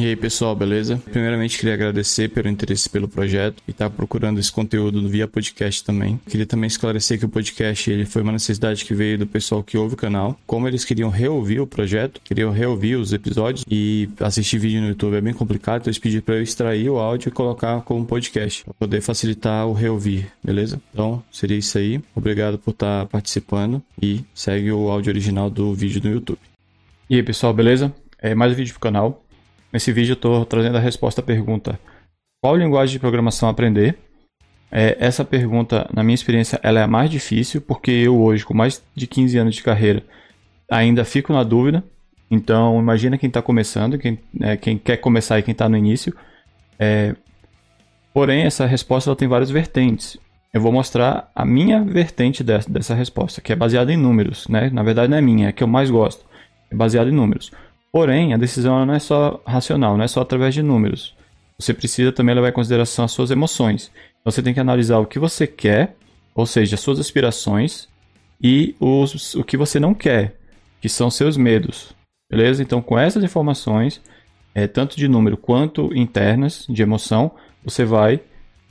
E aí pessoal, beleza? Primeiramente queria agradecer pelo interesse pelo projeto e estar tá procurando esse conteúdo via podcast também. Queria também esclarecer que o podcast ele foi uma necessidade que veio do pessoal que ouve o canal. Como eles queriam reouvir o projeto, queriam reouvir os episódios e assistir vídeo no YouTube é bem complicado, então eles pediram para eu extrair o áudio e colocar como podcast para poder facilitar o reouvir, beleza? Então seria isso aí. Obrigado por estar tá participando e segue o áudio original do vídeo no YouTube. E aí pessoal, beleza? É mais um vídeo pro canal. Nesse vídeo eu estou trazendo a resposta à pergunta qual linguagem de programação aprender? É, essa pergunta, na minha experiência, ela é a mais difícil, porque eu hoje, com mais de 15 anos de carreira, ainda fico na dúvida. Então, imagina quem está começando, quem, é, quem, quer começar e quem está no início. É, porém, essa resposta ela tem várias vertentes. Eu vou mostrar a minha vertente dessa, dessa resposta, que é baseada em números. Né? Na verdade, não é minha, é a que eu mais gosto. É baseada em números. Porém, a decisão não é só racional, não é só através de números. Você precisa também levar em consideração as suas emoções. Então, você tem que analisar o que você quer, ou seja, as suas aspirações, e os, o que você não quer, que são seus medos. Beleza? Então, com essas informações, é, tanto de número quanto internas, de emoção, você vai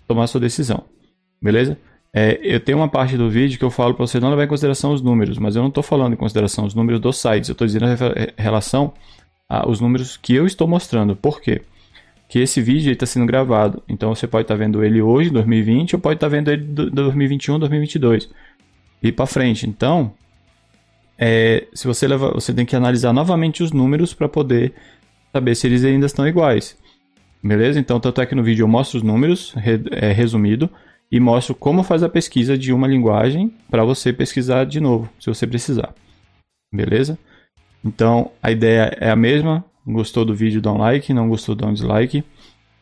tomar a sua decisão. Beleza? É, eu tenho uma parte do vídeo que eu falo para você não levar em consideração os números, mas eu não estou falando em consideração os números dos sites, eu estou dizendo em relação aos números que eu estou mostrando. Por quê? Que esse vídeo está sendo gravado, então você pode estar tá vendo ele hoje, 2020, ou pode estar tá vendo ele de 2021, 2022 e para frente. Então, é, se você leva, você tem que analisar novamente os números para poder saber se eles ainda estão iguais. Beleza? Então, tanto é que no vídeo eu mostro os números, re, é, resumido e mostro como faz a pesquisa de uma linguagem para você pesquisar de novo, se você precisar. Beleza? Então, a ideia é a mesma. Gostou do vídeo, dá um like. Não gostou, dá um dislike.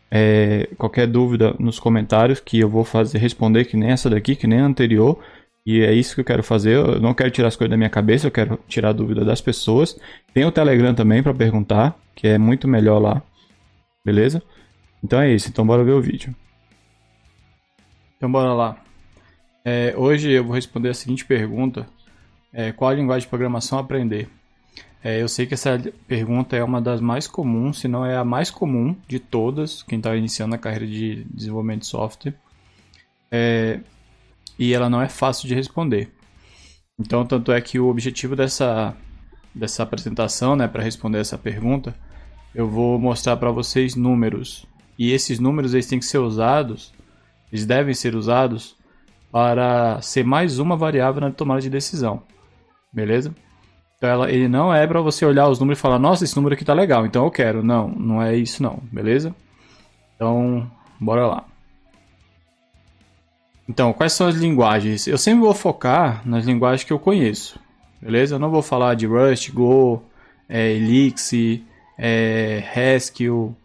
É, qualquer dúvida nos comentários que eu vou fazer responder que nem essa daqui, que nem a anterior. E é isso que eu quero fazer. Eu não quero tirar as coisas da minha cabeça, eu quero tirar a dúvida das pessoas. Tem o Telegram também para perguntar, que é muito melhor lá. Beleza? Então é isso. Então bora ver o vídeo. Então bora lá. É, hoje eu vou responder a seguinte pergunta: é, Qual a linguagem de programação aprender? É, eu sei que essa pergunta é uma das mais comuns, se não é a mais comum de todas, quem está iniciando a carreira de desenvolvimento de software. É, e ela não é fácil de responder. Então, tanto é que o objetivo dessa, dessa apresentação, né, para responder essa pergunta, eu vou mostrar para vocês números. E esses números eles têm que ser usados eles devem ser usados para ser mais uma variável na tomada de decisão. Beleza? Então ela, ele não é para você olhar os números e falar, nossa, esse número aqui tá legal, então eu quero. Não, não é isso não, beleza? Então, bora lá. Então, quais são as linguagens? Eu sempre vou focar nas linguagens que eu conheço, beleza? Eu não vou falar de Rust, Go, é, Elixir, é, Haskell,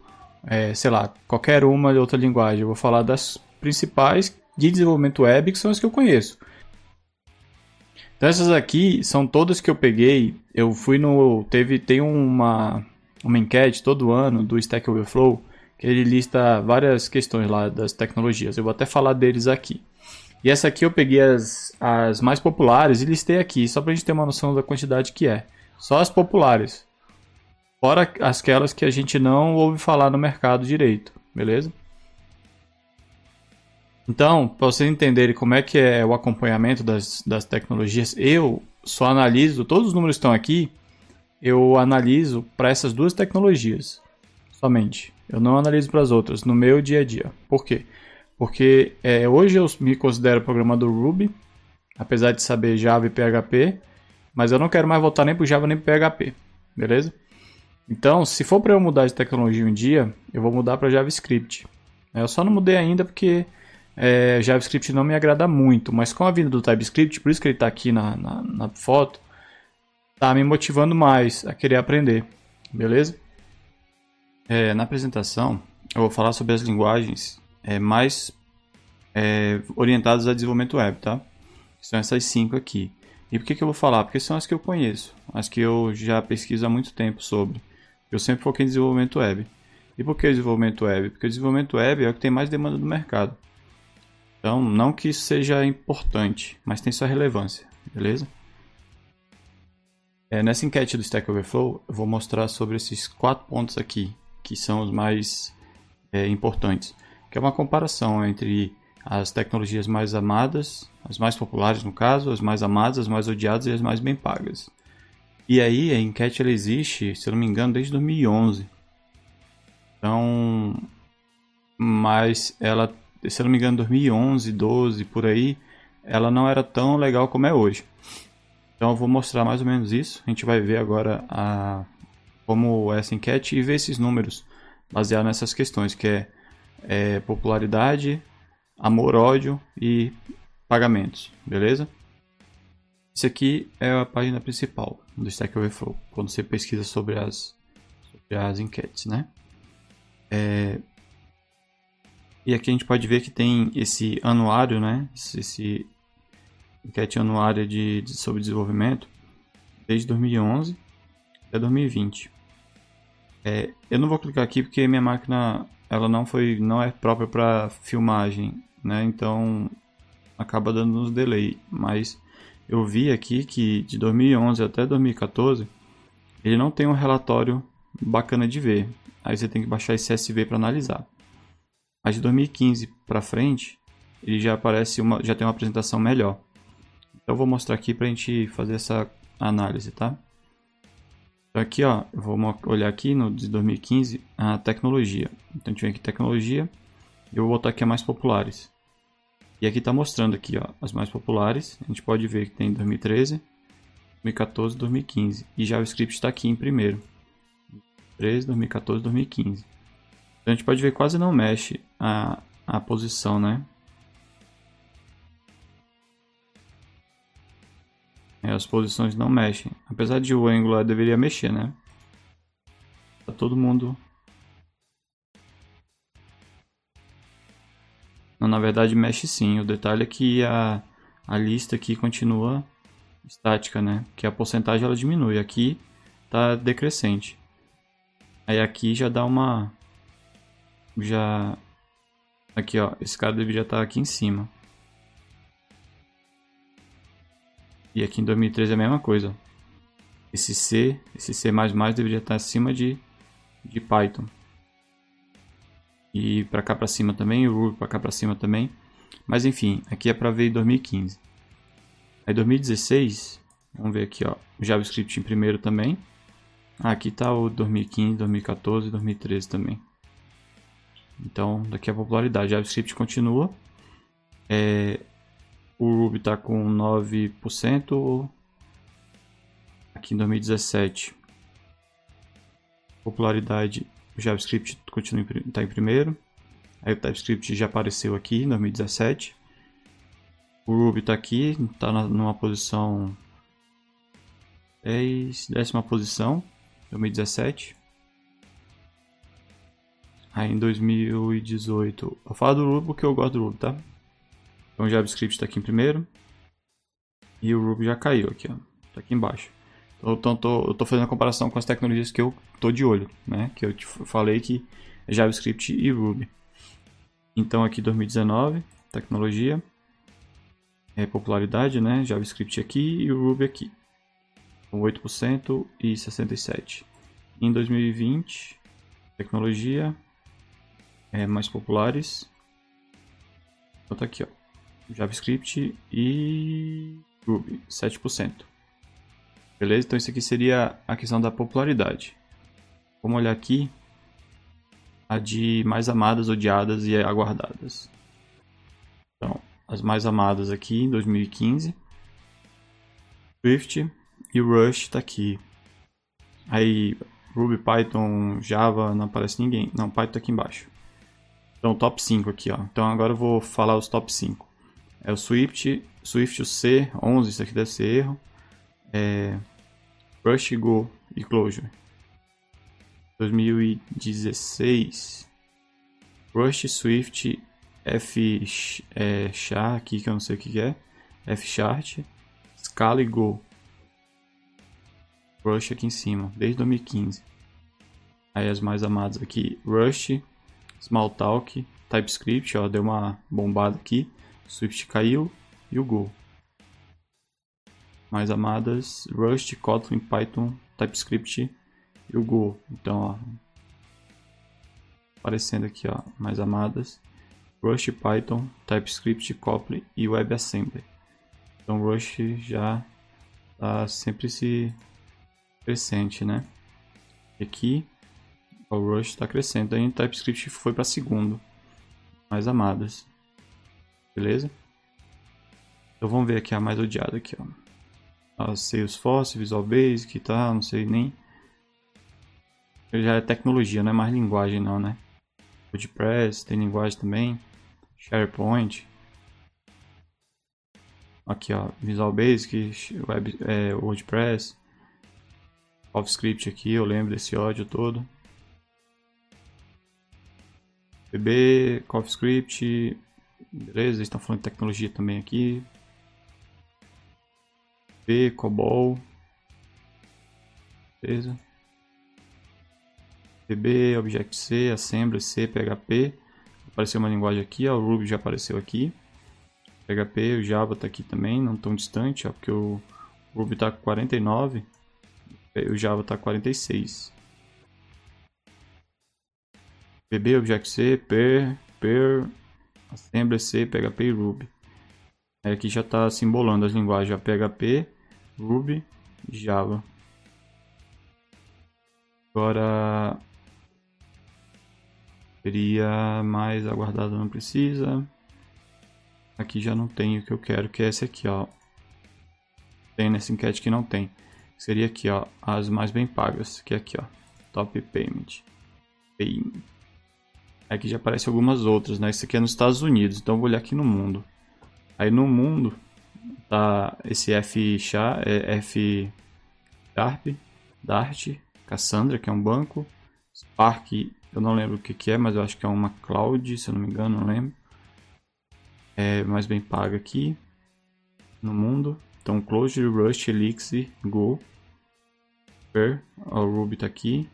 é, sei lá, qualquer uma de outra linguagem. Eu vou falar das principais de desenvolvimento web, que são as que eu conheço. Então essas aqui são todas que eu peguei. Eu fui no. Teve, tem uma, uma enquete todo ano do Stack Overflow, que ele lista várias questões lá das tecnologias. Eu vou até falar deles aqui. E essa aqui eu peguei as, as mais populares e listei aqui, só para a gente ter uma noção da quantidade que é. Só as populares. Fora aquelas que a gente não ouve falar no mercado direito, beleza? Então, para vocês entenderem como é que é o acompanhamento das, das tecnologias, eu só analiso, todos os números estão aqui, eu analiso para essas duas tecnologias somente. Eu não analiso para as outras no meu dia a dia. Por quê? Porque é, hoje eu me considero programador Ruby, apesar de saber Java e PHP, mas eu não quero mais voltar nem para Java nem para PHP, beleza? Então, se for para eu mudar de tecnologia um dia, eu vou mudar para JavaScript. Eu só não mudei ainda porque é, JavaScript não me agrada muito, mas com a vinda do TypeScript, por isso que ele está aqui na, na, na, foto, tá me motivando mais a querer aprender, beleza? É, na apresentação, eu vou falar sobre as linguagens é, mais é, orientadas a desenvolvimento web, tá? São essas cinco aqui. E por que, que eu vou falar? Porque são as que eu conheço, as que eu já pesquiso há muito tempo sobre. Eu sempre foquei em desenvolvimento web. E por que desenvolvimento web? Porque o desenvolvimento web é o que tem mais demanda do mercado. Então, não que isso seja importante, mas tem sua relevância, beleza? É, nessa enquete do Stack Overflow, eu vou mostrar sobre esses quatro pontos aqui, que são os mais é, importantes, que é uma comparação entre as tecnologias mais amadas, as mais populares no caso, as mais amadas, as mais odiadas e as mais bem pagas. E aí a enquete ela existe, se não me engano, desde 2011. Então, mas ela, se eu não me engano, 2011, 12 por aí, ela não era tão legal como é hoje. Então eu vou mostrar mais ou menos isso. A gente vai ver agora a, como essa enquete e ver esses números baseados nessas questões, que é, é popularidade, amor, ódio e pagamentos, beleza? Isso aqui é a página principal do Stack Overflow, quando você pesquisa sobre as, sobre as enquetes, né? É... E aqui a gente pode ver que tem esse anuário, né? Esse enquete anuária de, de sobre desenvolvimento desde 2011 até 2020. É, eu não vou clicar aqui porque minha máquina ela não foi não é própria para filmagem, né? Então acaba dando uns delay, mas eu vi aqui que de 2011 até 2014 ele não tem um relatório bacana de ver. Aí você tem que baixar esse CSV para analisar. Mas de 2015 para frente, ele já aparece uma, já tem uma apresentação melhor. Então eu vou mostrar aqui para a gente fazer essa análise, tá? Então aqui, ó, eu vou olhar aqui no de 2015 a tecnologia. Então a gente vem aqui tecnologia, eu vou botar aqui a mais populares. E aqui está mostrando aqui, ó, as mais populares. A gente pode ver que tem 2013, 2014, 2015. E JavaScript está aqui em primeiro. 2013, 2014, 2015. A gente pode ver quase não mexe a, a posição, né? É, as posições não mexem. Apesar de o Angular deveria mexer, né? Tá todo mundo Não, na verdade mexe sim. O detalhe é que a, a lista aqui continua estática, né? Que a porcentagem ela diminui. Aqui tá decrescente. Aí aqui já dá uma... Já... Aqui, ó. Esse cara deveria estar tá aqui em cima. E aqui em 2013 é a mesma coisa. Esse C, esse C++ deveria estar tá acima de, de Python e para cá para cima também, o Ruby para cá para cima também. Mas enfim, aqui é para ver em 2015. Aí 2016, vamos ver aqui, ó, JavaScript em primeiro também. Ah, aqui está o 2015, 2014 e 2013 também. Então, daqui a popularidade. JavaScript continua. É, o Ruby está com 9%. Aqui em 2017. Popularidade o JavaScript continua está em primeiro. Aí o TypeScript já apareceu aqui em 2017. O Ruby está aqui, está numa posição 10, décima posição, 2017. Aí em 2018, eu falo do Ruby porque eu gosto do Ruby, tá? Então o JavaScript está aqui em primeiro. E o Ruby já caiu aqui, ó. Tá aqui embaixo. Então tô, eu tô fazendo a comparação com as tecnologias que eu tô de olho, né? Que eu te falei que é JavaScript e Ruby. Então aqui 2019, tecnologia, é popularidade, né? JavaScript aqui e o Ruby aqui. Com 8% e 67. Em 2020, tecnologia é, mais populares. Então tá aqui, ó. JavaScript e Ruby, 7%. Beleza? Então isso aqui seria a questão da popularidade. Vamos olhar aqui a de mais amadas, odiadas e aguardadas. Então, as mais amadas aqui em 2015. Swift e Rush está aqui. Aí Ruby, Python, Java, não aparece ninguém. Não, Python tá aqui embaixo. Então, top 5 aqui, ó. Então, agora eu vou falar os top 5. É o Swift, Swift C, 11, isso aqui deve ser erro. É, Rush Go e Closure. 2016. Rush Swift F é, char aqui que eu não sei o que é. F chart. Scala e Go. Rush aqui em cima, desde 2015. Aí as mais amadas aqui, Rush, Smalltalk, TypeScript, ó, deu uma bombada aqui. Swift caiu e o Go mais amadas, Rust, Kotlin, Python, TypeScript e o Go. Então, ó, aparecendo aqui, ó, mais amadas. Rust, Python, TypeScript, Kotlin e WebAssembly. Então Rust já está sempre se crescente, né? Aqui o Rust está crescendo, aí o TypeScript foi para segundo, mais amadas. Beleza? Então vamos ver aqui a mais odiada aqui, ó. A Salesforce, Visual Basic, tá? Não sei nem. Já é tecnologia, não é mais linguagem não, né? WordPress tem linguagem também. SharePoint. Aqui, ó, Visual Basic, Web, é, WordPress. CoffeeScript aqui, eu lembro desse ódio todo. BB, CoffeeScript, beleza, eles estão falando de tecnologia também aqui. P, COBOL, beleza. BB, Objective-C, Assembly, C, PHP. Apareceu uma linguagem aqui, ó, o Ruby já apareceu aqui. PHP, o Java está aqui também, não tão distante, ó, porque o Ruby está com 49 o Java está 46. VB, Objective-C, Per, Per, Assembly-C, PHP e Ruby. Aí aqui já está simbolando as linguagens PHP, Ruby e Java. Agora seria mais aguardado não precisa. Aqui já não tem o que eu quero, que é esse aqui, ó. Tem nessa enquete que não tem. Seria aqui, ó, as mais bem pagas, que é aqui, ó, Top Payment. Payment. Aqui já aparece algumas outras, né? Isso aqui é nos Estados Unidos, então eu vou olhar aqui no mundo. Aí no mundo tá esse F é F Sharp, Dart, Cassandra, que é um banco, Spark, eu não lembro o que, que é, mas eu acho que é uma cloud, se eu não me engano, não lembro. É mais bem paga aqui no mundo. Então, Clojure, Rust, Elixir, Go, Per, o Ruby está aqui.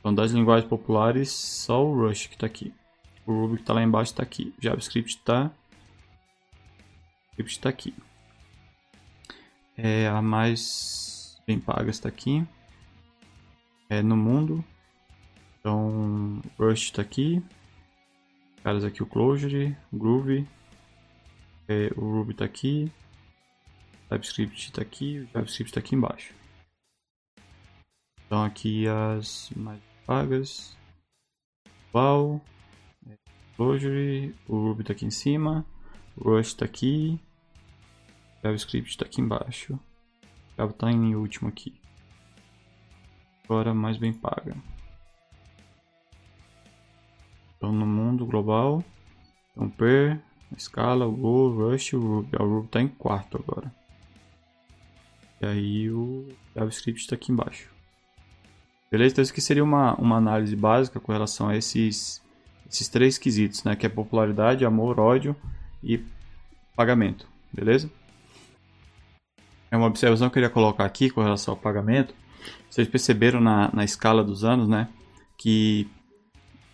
Então, das linguagens populares, só o Rust que está aqui. O Ruby que está lá embaixo está aqui. JavaScript está está aqui. É, a mais bem paga está aqui. É no mundo. Então, Rust está aqui. Caras aqui o Clojure, Groovy. É, o Ruby está aqui. TypeScript está aqui, o JavaScript está aqui embaixo. Então aqui as mais pagas. Val, Clojure, o Ruby está aqui em cima, o Rust está aqui, JavaScript está aqui embaixo. Java está em último aqui. Agora mais bem paga. Então no mundo global, então Per, Scala, o Go, o Rust e o Ruby. O Ruby está em quarto agora. E aí o JavaScript está aqui embaixo. Beleza? Então isso aqui seria uma, uma análise básica com relação a esses, esses três quesitos, né? Que é popularidade, amor, ódio e pagamento. Beleza? É uma observação que eu queria colocar aqui com relação ao pagamento. Vocês perceberam na, na escala dos anos, né? Que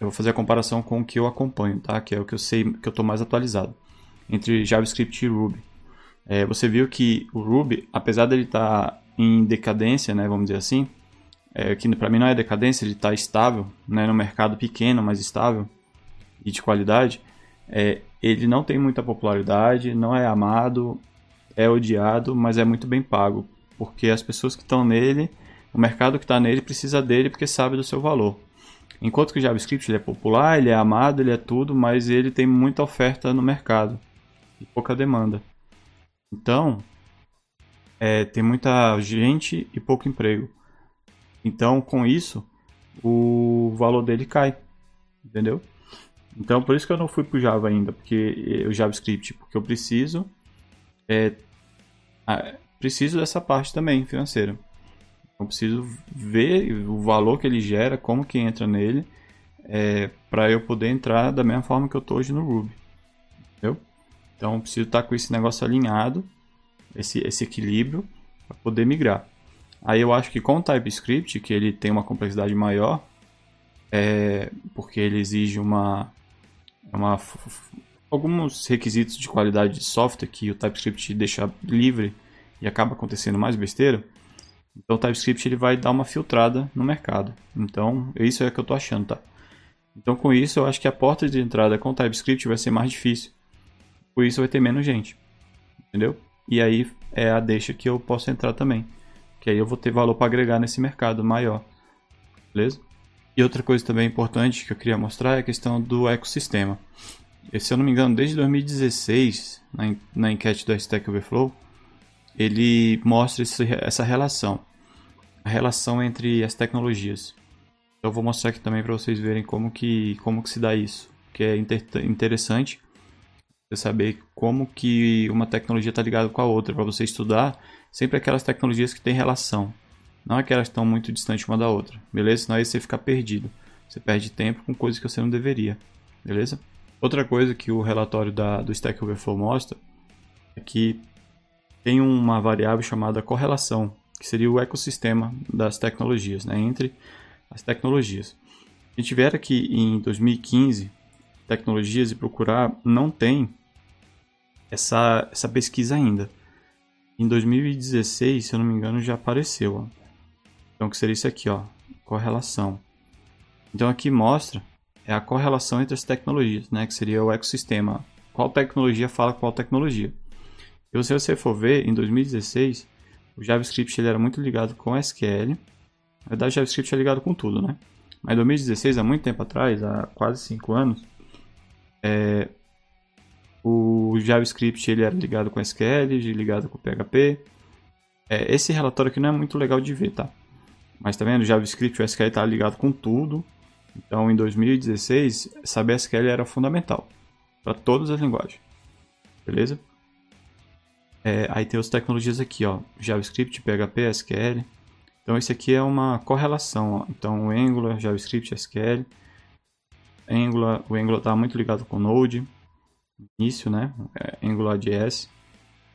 eu vou fazer a comparação com o que eu acompanho, tá? Que é o que eu sei que eu estou mais atualizado. Entre JavaScript e Ruby. É, você viu que o Ruby, apesar dele estar tá em decadência, né, vamos dizer assim, é, que para mim não é decadência, ele está estável, né, no mercado pequeno, mas estável e de qualidade, é, ele não tem muita popularidade, não é amado, é odiado, mas é muito bem pago, porque as pessoas que estão nele, o mercado que está nele precisa dele porque sabe do seu valor. Enquanto que o JavaScript ele é popular, ele é amado, ele é tudo, mas ele tem muita oferta no mercado e pouca demanda. Então, é, tem muita gente e pouco emprego. Então, com isso, o valor dele cai. Entendeu? Então, por isso que eu não fui para o Java ainda, porque o JavaScript, porque eu preciso é, preciso dessa parte também financeira. Eu preciso ver o valor que ele gera, como que entra nele, é, para eu poder entrar da mesma forma que eu estou hoje no Ruby. Entendeu? Então preciso estar com esse negócio alinhado, esse, esse equilíbrio, para poder migrar. Aí eu acho que com o TypeScript, que ele tem uma complexidade maior, é, porque ele exige uma, uma, alguns requisitos de qualidade de software que o TypeScript deixa livre e acaba acontecendo mais besteira. Então o TypeScript ele vai dar uma filtrada no mercado. Então isso é o que eu estou achando, tá? Então, com isso, eu acho que a porta de entrada com TypeScript vai ser mais difícil. Por isso, vai ter menos gente. Entendeu? E aí é a deixa que eu posso entrar também. Que aí eu vou ter valor para agregar nesse mercado maior. Beleza? E outra coisa também importante que eu queria mostrar é a questão do ecossistema. E, se eu não me engano, desde 2016, na, na enquete do Stack Overflow, ele mostra esse, essa relação. A relação entre as tecnologias. Eu vou mostrar aqui também para vocês verem como que, como que se dá isso. Que é inter interessante você saber como que uma tecnologia está ligada com a outra. Para você estudar sempre aquelas tecnologias que têm relação. Não aquelas que estão muito distantes uma da outra. Beleza? Senão aí você fica perdido. Você perde tempo com coisas que você não deveria. Beleza? Outra coisa que o relatório da, do Stack Overflow mostra é que tem uma variável chamada correlação, que seria o ecossistema das tecnologias, né, entre as tecnologias. A gente vier aqui em 2015, tecnologias e procurar, não tem essa, essa pesquisa ainda. Em 2016, se eu não me engano, já apareceu. Ó. Então, que seria isso aqui, ó, correlação. Então, aqui mostra é a correlação entre as tecnologias, né, que seria o ecossistema. Qual tecnologia fala qual tecnologia. E se você for ver, em 2016, o JavaScript ele era muito ligado com SQL. Na verdade, o JavaScript é ligado com tudo, né? Mas em 2016, há muito tempo atrás, há quase 5 anos, é, o JavaScript ele era ligado com SQL, ligado com PHP. É, esse relatório aqui não é muito legal de ver, tá? Mas tá vendo? O JavaScript o SQL tá ligado com tudo. Então, em 2016, saber SQL era fundamental para todas as linguagens. Beleza? É, aí tem as tecnologias aqui, ó, JavaScript, PHP, SQL. Então, esse aqui é uma correlação. Ó. Então, o Angular, JavaScript, SQL. Angular, o Angular está muito ligado com Node. Início, né? É, AngularJS.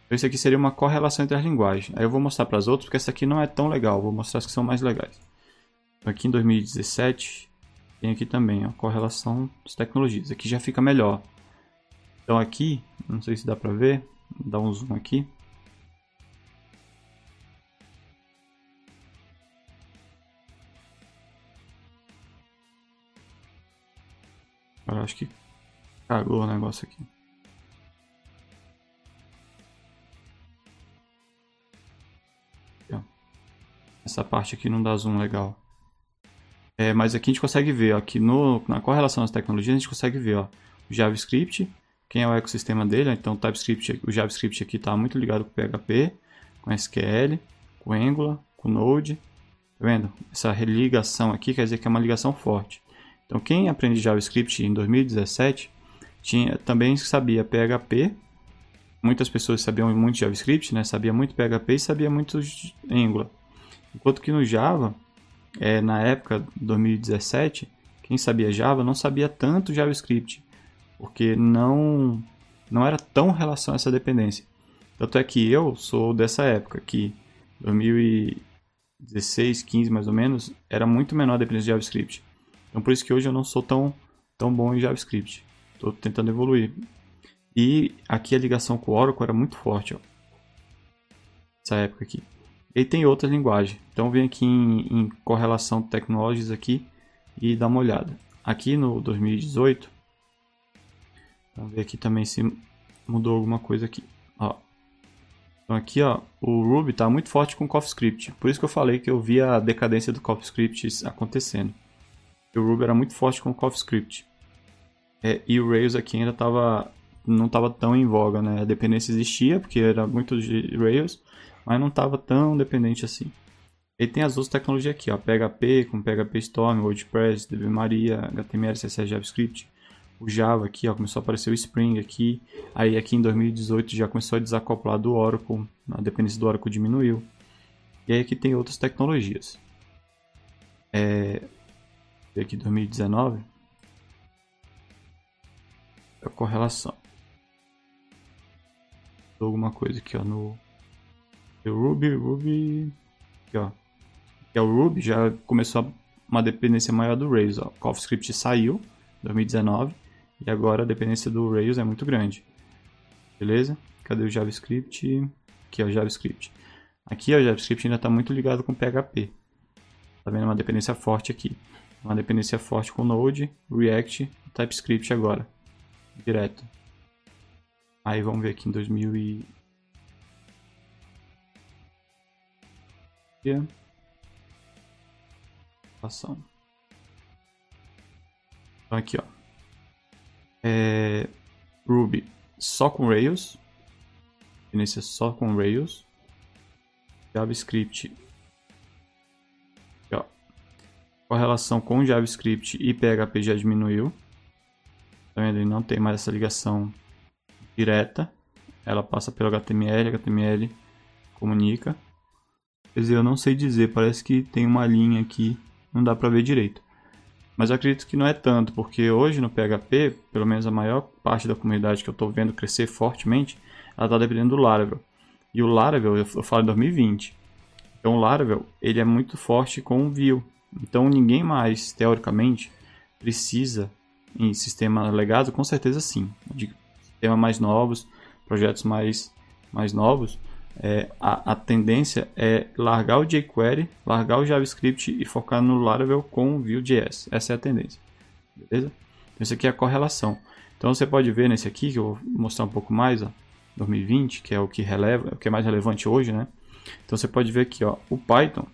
Então, esse aqui seria uma correlação entre as linguagens. Aí eu vou mostrar para as outras, porque essa aqui não é tão legal. Vou mostrar as que são mais legais. Então, aqui em 2017, tem aqui também a correlação das tecnologias. Aqui já fica melhor. Então aqui, não sei se dá para ver, dá um zoom aqui. Agora acho que cagou o negócio aqui. Essa parte aqui não dá zoom legal. É, mas aqui a gente consegue ver, ó, aqui no, na correlação das tecnologias, a gente consegue ver ó, o JavaScript, quem é o ecossistema dele. Então, o, TypeScript, o JavaScript aqui está muito ligado com PHP, com SQL, com Angular, com Node. Tá vendo? Essa ligação aqui quer dizer que é uma ligação forte. Então, quem aprende JavaScript em 2017 tinha, também sabia PHP. Muitas pessoas sabiam muito JavaScript, né? sabia muito PHP e sabia muito Angular. Enquanto que no Java é, na época, 2017, quem sabia Java não sabia tanto JavaScript, porque não, não era tão relação a essa dependência. Tanto é que eu sou dessa época, que 2016, 15 mais ou menos, era muito menor a dependência de JavaScript. Então por isso que hoje eu não sou tão, tão bom em JavaScript. Estou tentando evoluir. E aqui a ligação com o Oracle era muito forte, ó. Essa época aqui. E tem outra linguagem. Então vem aqui em, em correlação technologies aqui e dá uma olhada. Aqui no 2018, vamos ver aqui também se mudou alguma coisa aqui. Ó. Então aqui ó, o Ruby está muito forte com CoffeeScript. Por isso que eu falei que eu vi a decadência do CoffeeScript acontecendo. O Ruby era muito forte com CoffeeScript. É, e o Rails aqui ainda tava, não estava tão em voga, né? A dependência existia, porque era muito de Rails, mas não estava tão dependente assim. Ele tem as outras tecnologias aqui, ó, PHP com PHP Storm, WordPress, DBMaria, HTML, CSS, JavaScript. O Java aqui, ó, começou a aparecer o Spring aqui. Aí aqui em 2018 já começou a desacoplar do Oracle, a dependência do Oracle diminuiu. E aí aqui tem outras tecnologias. É, aqui 2019 a correlação. Alguma coisa aqui ó, no o Ruby, Ruby. Aqui, ó. Aqui é o Ruby, já começou uma dependência maior do Rails. Ó. O CoffeeScript saiu em 2019 e agora a dependência do Rails é muito grande. Beleza? Cadê o JavaScript? Aqui é o JavaScript. Aqui ó, o JavaScript ainda está muito ligado com PHP. Tá vendo uma dependência forte aqui. Uma dependência forte com Node, React TypeScript agora. Direto. Aí vamos ver aqui em 2000 e... Ação. Então aqui, ó. É... Ruby só com Rails. Dependência só com Rails. JavaScript. Aqui, ó. Correlação com JavaScript e PHP já diminuiu. Vendo? Ele não tem mais essa ligação direta. Ela passa pelo HTML, HTML comunica. Quer dizer, eu não sei dizer, parece que tem uma linha aqui, não dá para ver direito. Mas eu acredito que não é tanto, porque hoje no PHP, pelo menos a maior parte da comunidade que eu estou vendo crescer fortemente, ela está dependendo do Laravel. E o Laravel, eu falo em 2020. Então o Laravel, ele é muito forte com o Vue. Então ninguém mais, teoricamente, precisa em sistema legado, com certeza sim. De sistemas mais novos, projetos mais, mais novos, é, a, a, tendência é largar o jQuery, largar o JavaScript e focar no Laravel com o Vue.js. Essa é a tendência. Beleza? Então, isso aqui é a correlação. Então você pode ver nesse aqui, que eu vou mostrar um pouco mais, ó, 2020, que é o que releva, o que é mais relevante hoje, né? Então você pode ver aqui, ó, o Python.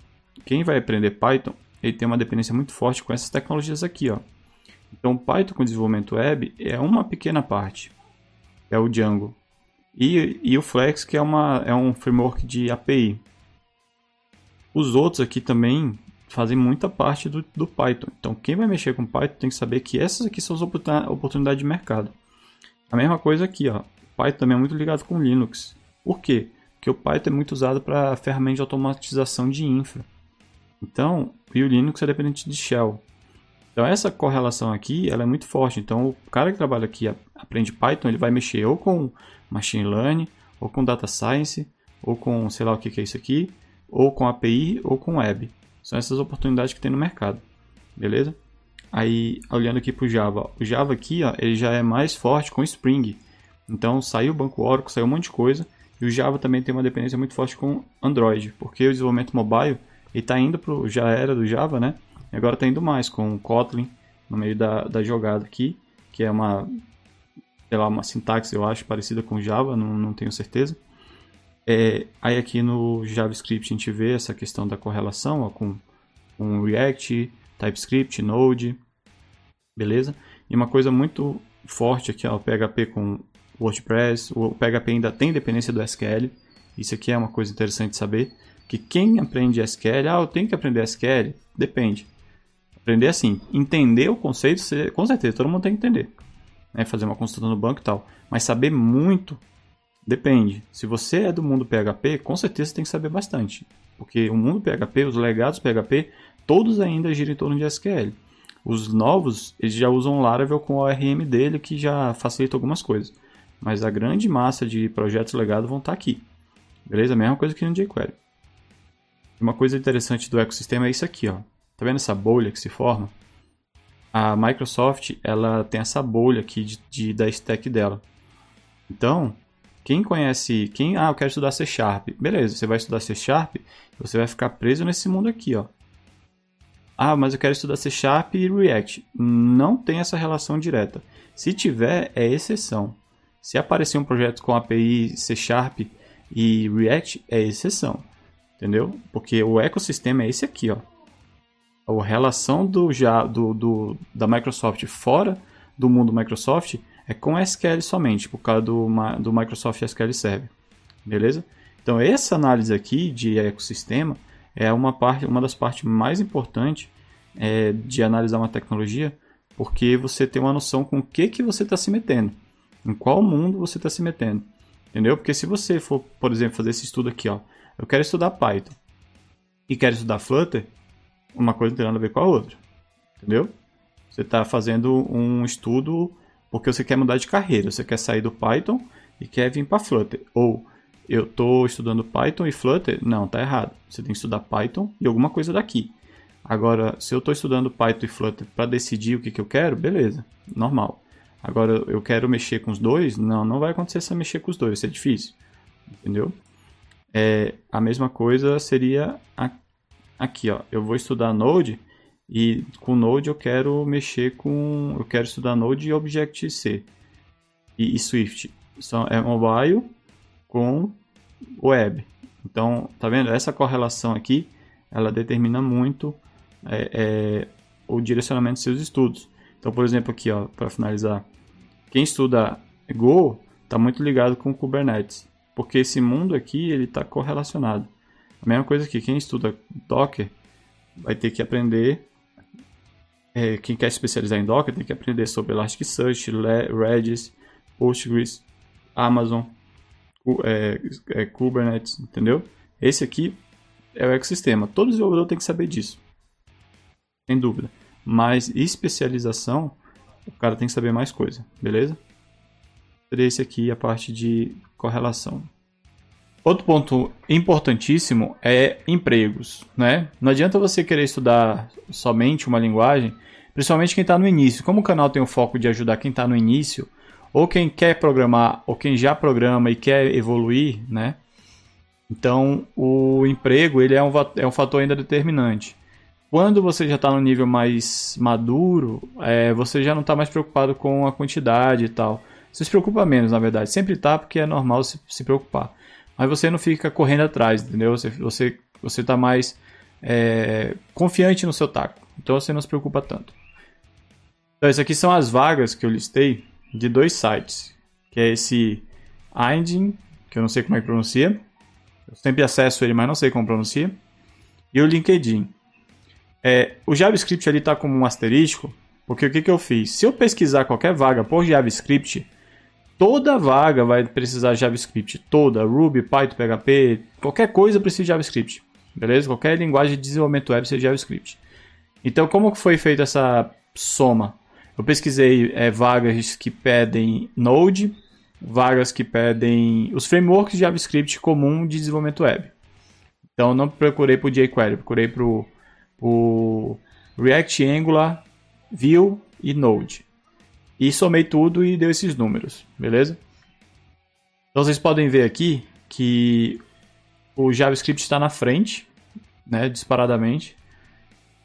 Quem vai aprender Python, ele tem uma dependência muito forte com essas tecnologias aqui, ó. Então Python com desenvolvimento web é uma pequena parte. É o Django. E, e o Flex, que é, uma, é um framework de API. Os outros aqui também fazem muita parte do, do Python. Então, quem vai mexer com Python tem que saber que essas aqui são as oportunidades de mercado. A mesma coisa aqui, ó. Python também é muito ligado com Linux. Por quê? Porque o Python é muito usado para ferramentas de automatização de infra. Então, e o Linux é dependente de Shell. Então essa correlação aqui, ela é muito forte. Então o cara que trabalha aqui aprende Python, ele vai mexer ou com machine learning, ou com data science, ou com sei lá o que, que é isso aqui, ou com API, ou com web. São essas oportunidades que tem no mercado, beleza? Aí olhando aqui para o Java, o Java aqui, ó, ele já é mais forte com Spring. Então saiu o banco Oracle, saiu um monte de coisa. E o Java também tem uma dependência muito forte com Android, porque o desenvolvimento mobile está indo para já era do Java, né? E agora está indo mais com o Kotlin no meio da, da jogada aqui, que é uma, sei lá, uma sintaxe, eu acho, parecida com Java, não, não tenho certeza. É, aí aqui no JavaScript a gente vê essa questão da correlação ó, com, com React, TypeScript, Node, beleza? E uma coisa muito forte aqui, ó, o PHP com WordPress, o PHP ainda tem dependência do SQL, isso aqui é uma coisa interessante de saber, que quem aprende SQL, ah, eu tenho que aprender SQL, depende. Aprender assim, entender o conceito, com certeza, todo mundo tem que entender. Né? Fazer uma consulta no banco e tal. Mas saber muito, depende. Se você é do mundo PHP, com certeza você tem que saber bastante. Porque o mundo PHP, os legados PHP, todos ainda giram em torno de SQL. Os novos, eles já usam Laravel com o ORM dele, que já facilita algumas coisas. Mas a grande massa de projetos legados vão estar aqui. Beleza? Mesma coisa que no jQuery. Uma coisa interessante do ecossistema é isso aqui, ó. Tá vendo essa bolha que se forma? A Microsoft, ela tem essa bolha aqui de, de, da stack dela. Então, quem conhece, quem, ah, eu quero estudar C Sharp. Beleza, você vai estudar C Sharp, você vai ficar preso nesse mundo aqui, ó. Ah, mas eu quero estudar C Sharp e React. Não tem essa relação direta. Se tiver, é exceção. Se aparecer um projeto com API C Sharp e React, é exceção. Entendeu? Porque o ecossistema é esse aqui, ó a relação do, já, do, do, da Microsoft fora do mundo Microsoft é com SQL somente, por causa do, do Microsoft SQL Server. Beleza? Então, essa análise aqui de ecossistema é uma, parte, uma das partes mais importantes é, de analisar uma tecnologia, porque você tem uma noção com o que, que você está se metendo, em qual mundo você está se metendo. Entendeu? Porque se você for, por exemplo, fazer esse estudo aqui, ó, eu quero estudar Python e quero estudar Flutter, uma coisa não tem nada a ver com a outra. Entendeu? Você está fazendo um estudo porque você quer mudar de carreira. Você quer sair do Python e quer vir para Flutter. Ou eu estou estudando Python e Flutter. Não, está errado. Você tem que estudar Python e alguma coisa daqui. Agora, se eu estou estudando Python e Flutter para decidir o que, que eu quero, beleza, normal. Agora, eu quero mexer com os dois? Não, não vai acontecer se mexer com os dois, vai ser difícil. Entendeu? É, a mesma coisa seria a Aqui, ó, eu vou estudar Node E com Node eu quero mexer com. Eu quero estudar Node e Objective-C. E, e Swift. São, é mobile com web. Então, tá vendo? Essa correlação aqui, ela determina muito é, é, o direcionamento dos seus estudos. Então, por exemplo, aqui, ó, para finalizar, quem estuda Go está muito ligado com Kubernetes, porque esse mundo aqui ele está correlacionado. Mesma coisa que quem estuda Docker vai ter que aprender é, quem quer se especializar em Docker tem que aprender sobre Elasticsearch, Redis, Postgres, Amazon, é, é, Kubernetes, entendeu? Esse aqui é o ecossistema. Todo desenvolvedor tem que saber disso. Sem dúvida. Mas especialização, o cara tem que saber mais coisa, beleza? Esse aqui é a parte de correlação. Outro ponto importantíssimo é empregos, né? Não adianta você querer estudar somente uma linguagem principalmente quem está no início. Como o canal tem o foco de ajudar quem está no início, ou quem quer programar, ou quem já programa e quer evoluir, né? Então, o emprego ele é um, é um fator ainda determinante. Quando você já está no nível mais maduro, é, você já não está mais preocupado com a quantidade e tal. Você se preocupa menos, na verdade. Sempre está, porque é normal se, se preocupar. Mas você não fica correndo atrás, entendeu? Você você, você tá mais é, confiante no seu taco. Então você não se preocupa tanto. Então, essas aqui são as vagas que eu listei de dois sites, que é esse Inding, que eu não sei como é que pronuncia. Eu sempre acesso ele, mas não sei como pronuncia. E o LinkedIn. É, o JavaScript ali está como um asterisco, porque o que, que eu fiz? Se eu pesquisar qualquer vaga por JavaScript, toda vaga vai precisar de JavaScript. Toda. Ruby, Python, PHP, qualquer coisa precisa de JavaScript. Beleza? Qualquer linguagem de desenvolvimento web precisa de JavaScript. Então, como foi feita essa soma? Eu pesquisei é, vagas que pedem Node, vagas que pedem os frameworks de JavaScript comum de desenvolvimento web. Então não procurei por jQuery, procurei para o React Angular, Vue e Node. E somei tudo e deu esses números, beleza? Então vocês podem ver aqui que o JavaScript está na frente, né, disparadamente.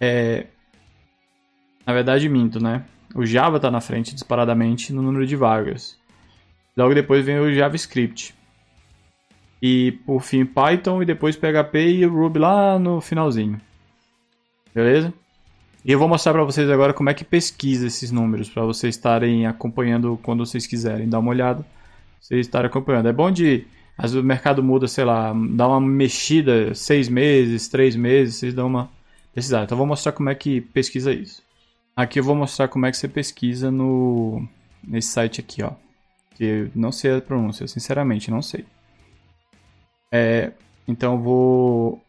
É, na verdade, minto, né? O Java está na frente disparadamente no número de vagas. Logo depois vem o JavaScript. E por fim Python e depois PHP e Ruby lá no finalzinho. Beleza? E eu vou mostrar para vocês agora como é que pesquisa esses números para vocês estarem acompanhando quando vocês quiserem dar uma olhada. Vocês estarem acompanhando. É bom de às vezes o mercado muda, sei lá, dá uma mexida seis meses, três meses, vocês dão uma pesquisada. Então eu vou mostrar como é que pesquisa isso. Aqui eu vou mostrar como é que você pesquisa no nesse site aqui, ó. Que eu não sei a pronúncia, sinceramente, não sei. É, então eu vou...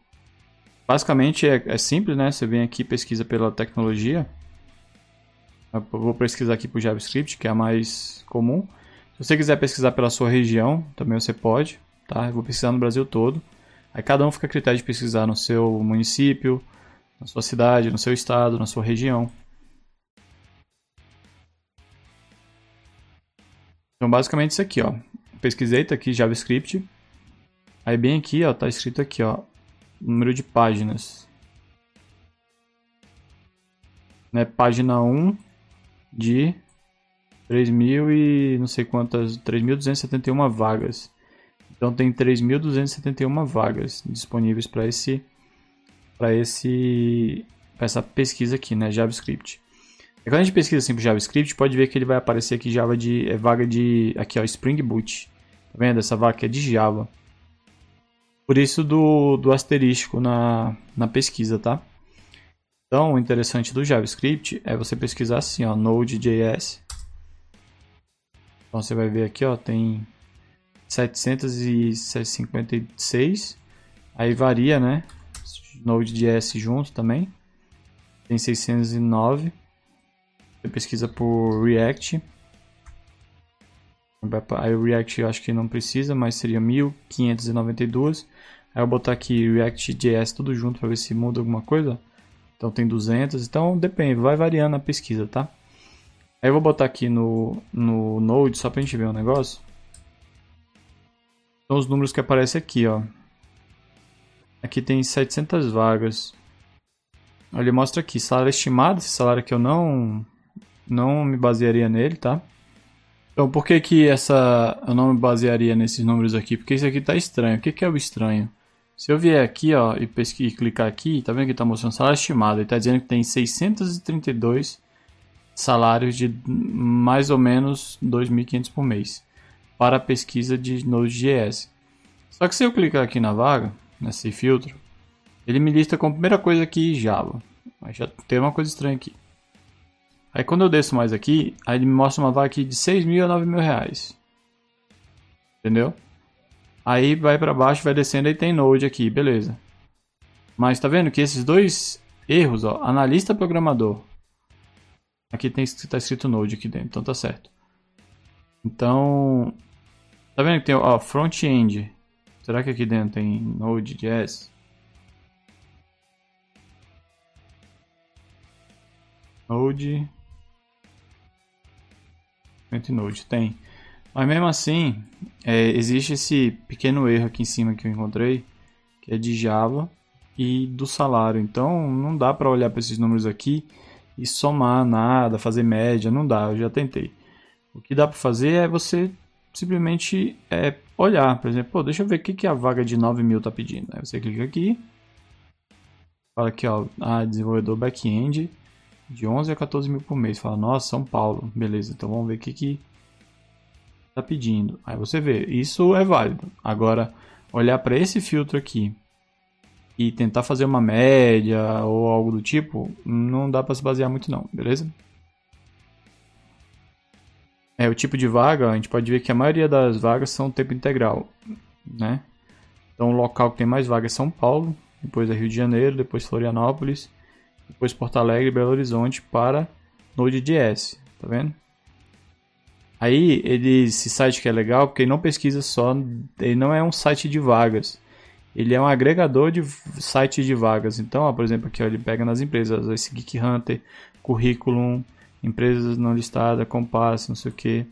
Basicamente é, é simples, né? Você vem aqui pesquisa pela tecnologia. Eu vou pesquisar aqui por JavaScript, que é a mais comum. Se você quiser pesquisar pela sua região, também você pode, tá? Eu vou pesquisar no Brasil todo. Aí cada um fica a critério de pesquisar no seu município, na sua cidade, no seu estado, na sua região. Então, basicamente isso aqui, ó. Pesquisei, tá aqui JavaScript. Aí bem aqui, ó, tá escrito aqui, ó, número de páginas. Né, página 1 de 3.000 e não sei quantas, 3.271 vagas. Então tem 3.271 vagas disponíveis para esse para esse pra essa pesquisa aqui, né, JavaScript. E quando a gente pesquisa assim JavaScript, pode ver que ele vai aparecer aqui Java de é vaga de aqui ó, Spring Boot. Tá vendo? Essa vaga é de Java. Por isso do, do asterisco na, na pesquisa, tá? Então, o interessante do JavaScript é você pesquisar assim, ó, Node.js. Então você vai ver aqui, ó, tem 756. Aí varia, né? Node.js junto também. Tem 609. Você pesquisa por React. Aí o React eu acho que não precisa, mas seria 1592. Aí eu botar aqui React.js tudo junto para ver se muda alguma coisa. Então tem 200, então depende, vai variando a pesquisa, tá? Aí eu vou botar aqui no, no Node só pra gente ver um negócio. São os números que aparecem aqui, ó. Aqui tem 700 vagas. ele mostra aqui, salário estimado, esse salário que eu não, não me basearia nele, tá? Então, por que que essa, eu não me basearia nesses números aqui? Porque isso aqui tá estranho. O que que é o estranho? Se eu vier aqui, ó, e pesquisar, e clicar aqui, tá vendo que tá mostrando salário estimado? Ele tá dizendo que tem 632 salários de mais ou menos 2.500 por mês para a pesquisa de Node.js. Só que se eu clicar aqui na vaga, nesse filtro, ele me lista como primeira coisa aqui Java. Mas já tem uma coisa estranha aqui. Aí quando eu desço mais aqui, aí ele me mostra uma vaga aqui de 6 mil a 9 mil reais. Entendeu? Aí vai para baixo, vai descendo e tem Node aqui, beleza. Mas tá vendo que esses dois erros, ó, analista programador. Aqui tem tá escrito Node aqui dentro, então tá certo. Então, tá vendo que tem ó front-end. Será que aqui dentro tem Node.js? Node. Node tem. Mas mesmo assim, é, existe esse pequeno erro aqui em cima que eu encontrei, que é de Java e do salário. Então não dá para olhar para esses números aqui e somar nada, fazer média, não dá, eu já tentei. O que dá para fazer é você simplesmente é, olhar, por exemplo, deixa eu ver o que, que a vaga de 9 mil está pedindo. Aí você clica aqui, fala aqui, ó, ah, desenvolvedor back-end de 11 a 14 mil por mês. Fala, nossa, São Paulo, beleza, então vamos ver o que que está pedindo. Aí você vê, isso é válido. Agora, olhar para esse filtro aqui e tentar fazer uma média ou algo do tipo, não dá para se basear muito não, beleza? É, o tipo de vaga, a gente pode ver que a maioria das vagas são tempo integral, né? Então, o local que tem mais vagas é São Paulo, depois é Rio de Janeiro, depois Florianópolis, depois Porto Alegre Belo Horizonte para Node.js, tá vendo? Aí, ele, esse site que é legal, porque ele não pesquisa só, ele não é um site de vagas, ele é um agregador de sites de vagas. Então, ó, por exemplo, aqui ó, ele pega nas empresas, esse Geek Hunter, Curriculum, empresas não listadas, Compass, não sei o que.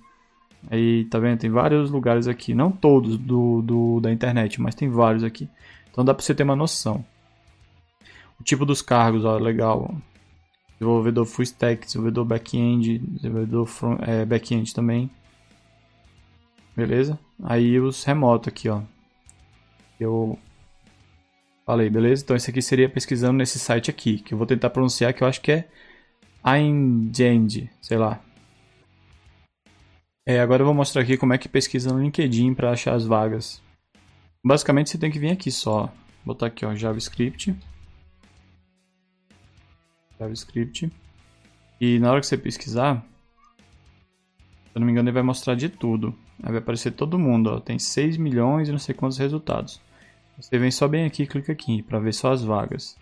Aí, tá vendo? Tem vários lugares aqui, não todos do, do da internet, mas tem vários aqui. Então dá para você ter uma noção. Tipo dos cargos, ó, legal. Desenvolvedor full stack, desenvolvedor back-end, desenvolvedor é, back-end também. Beleza? Aí os remotos aqui, ó. Eu falei, beleza? Então esse aqui seria pesquisando nesse site aqui, que eu vou tentar pronunciar, que eu acho que é Eingend, sei lá. É, agora eu vou mostrar aqui como é que pesquisa no LinkedIn para achar as vagas. Basicamente você tem que vir aqui só, botar aqui ó, JavaScript. JavaScript. E na hora que você pesquisar, se eu não me engano ele vai mostrar de tudo. Aí vai aparecer todo mundo, ó. tem 6 milhões e não sei quantos resultados. Você vem só bem aqui, clica aqui para ver só as vagas.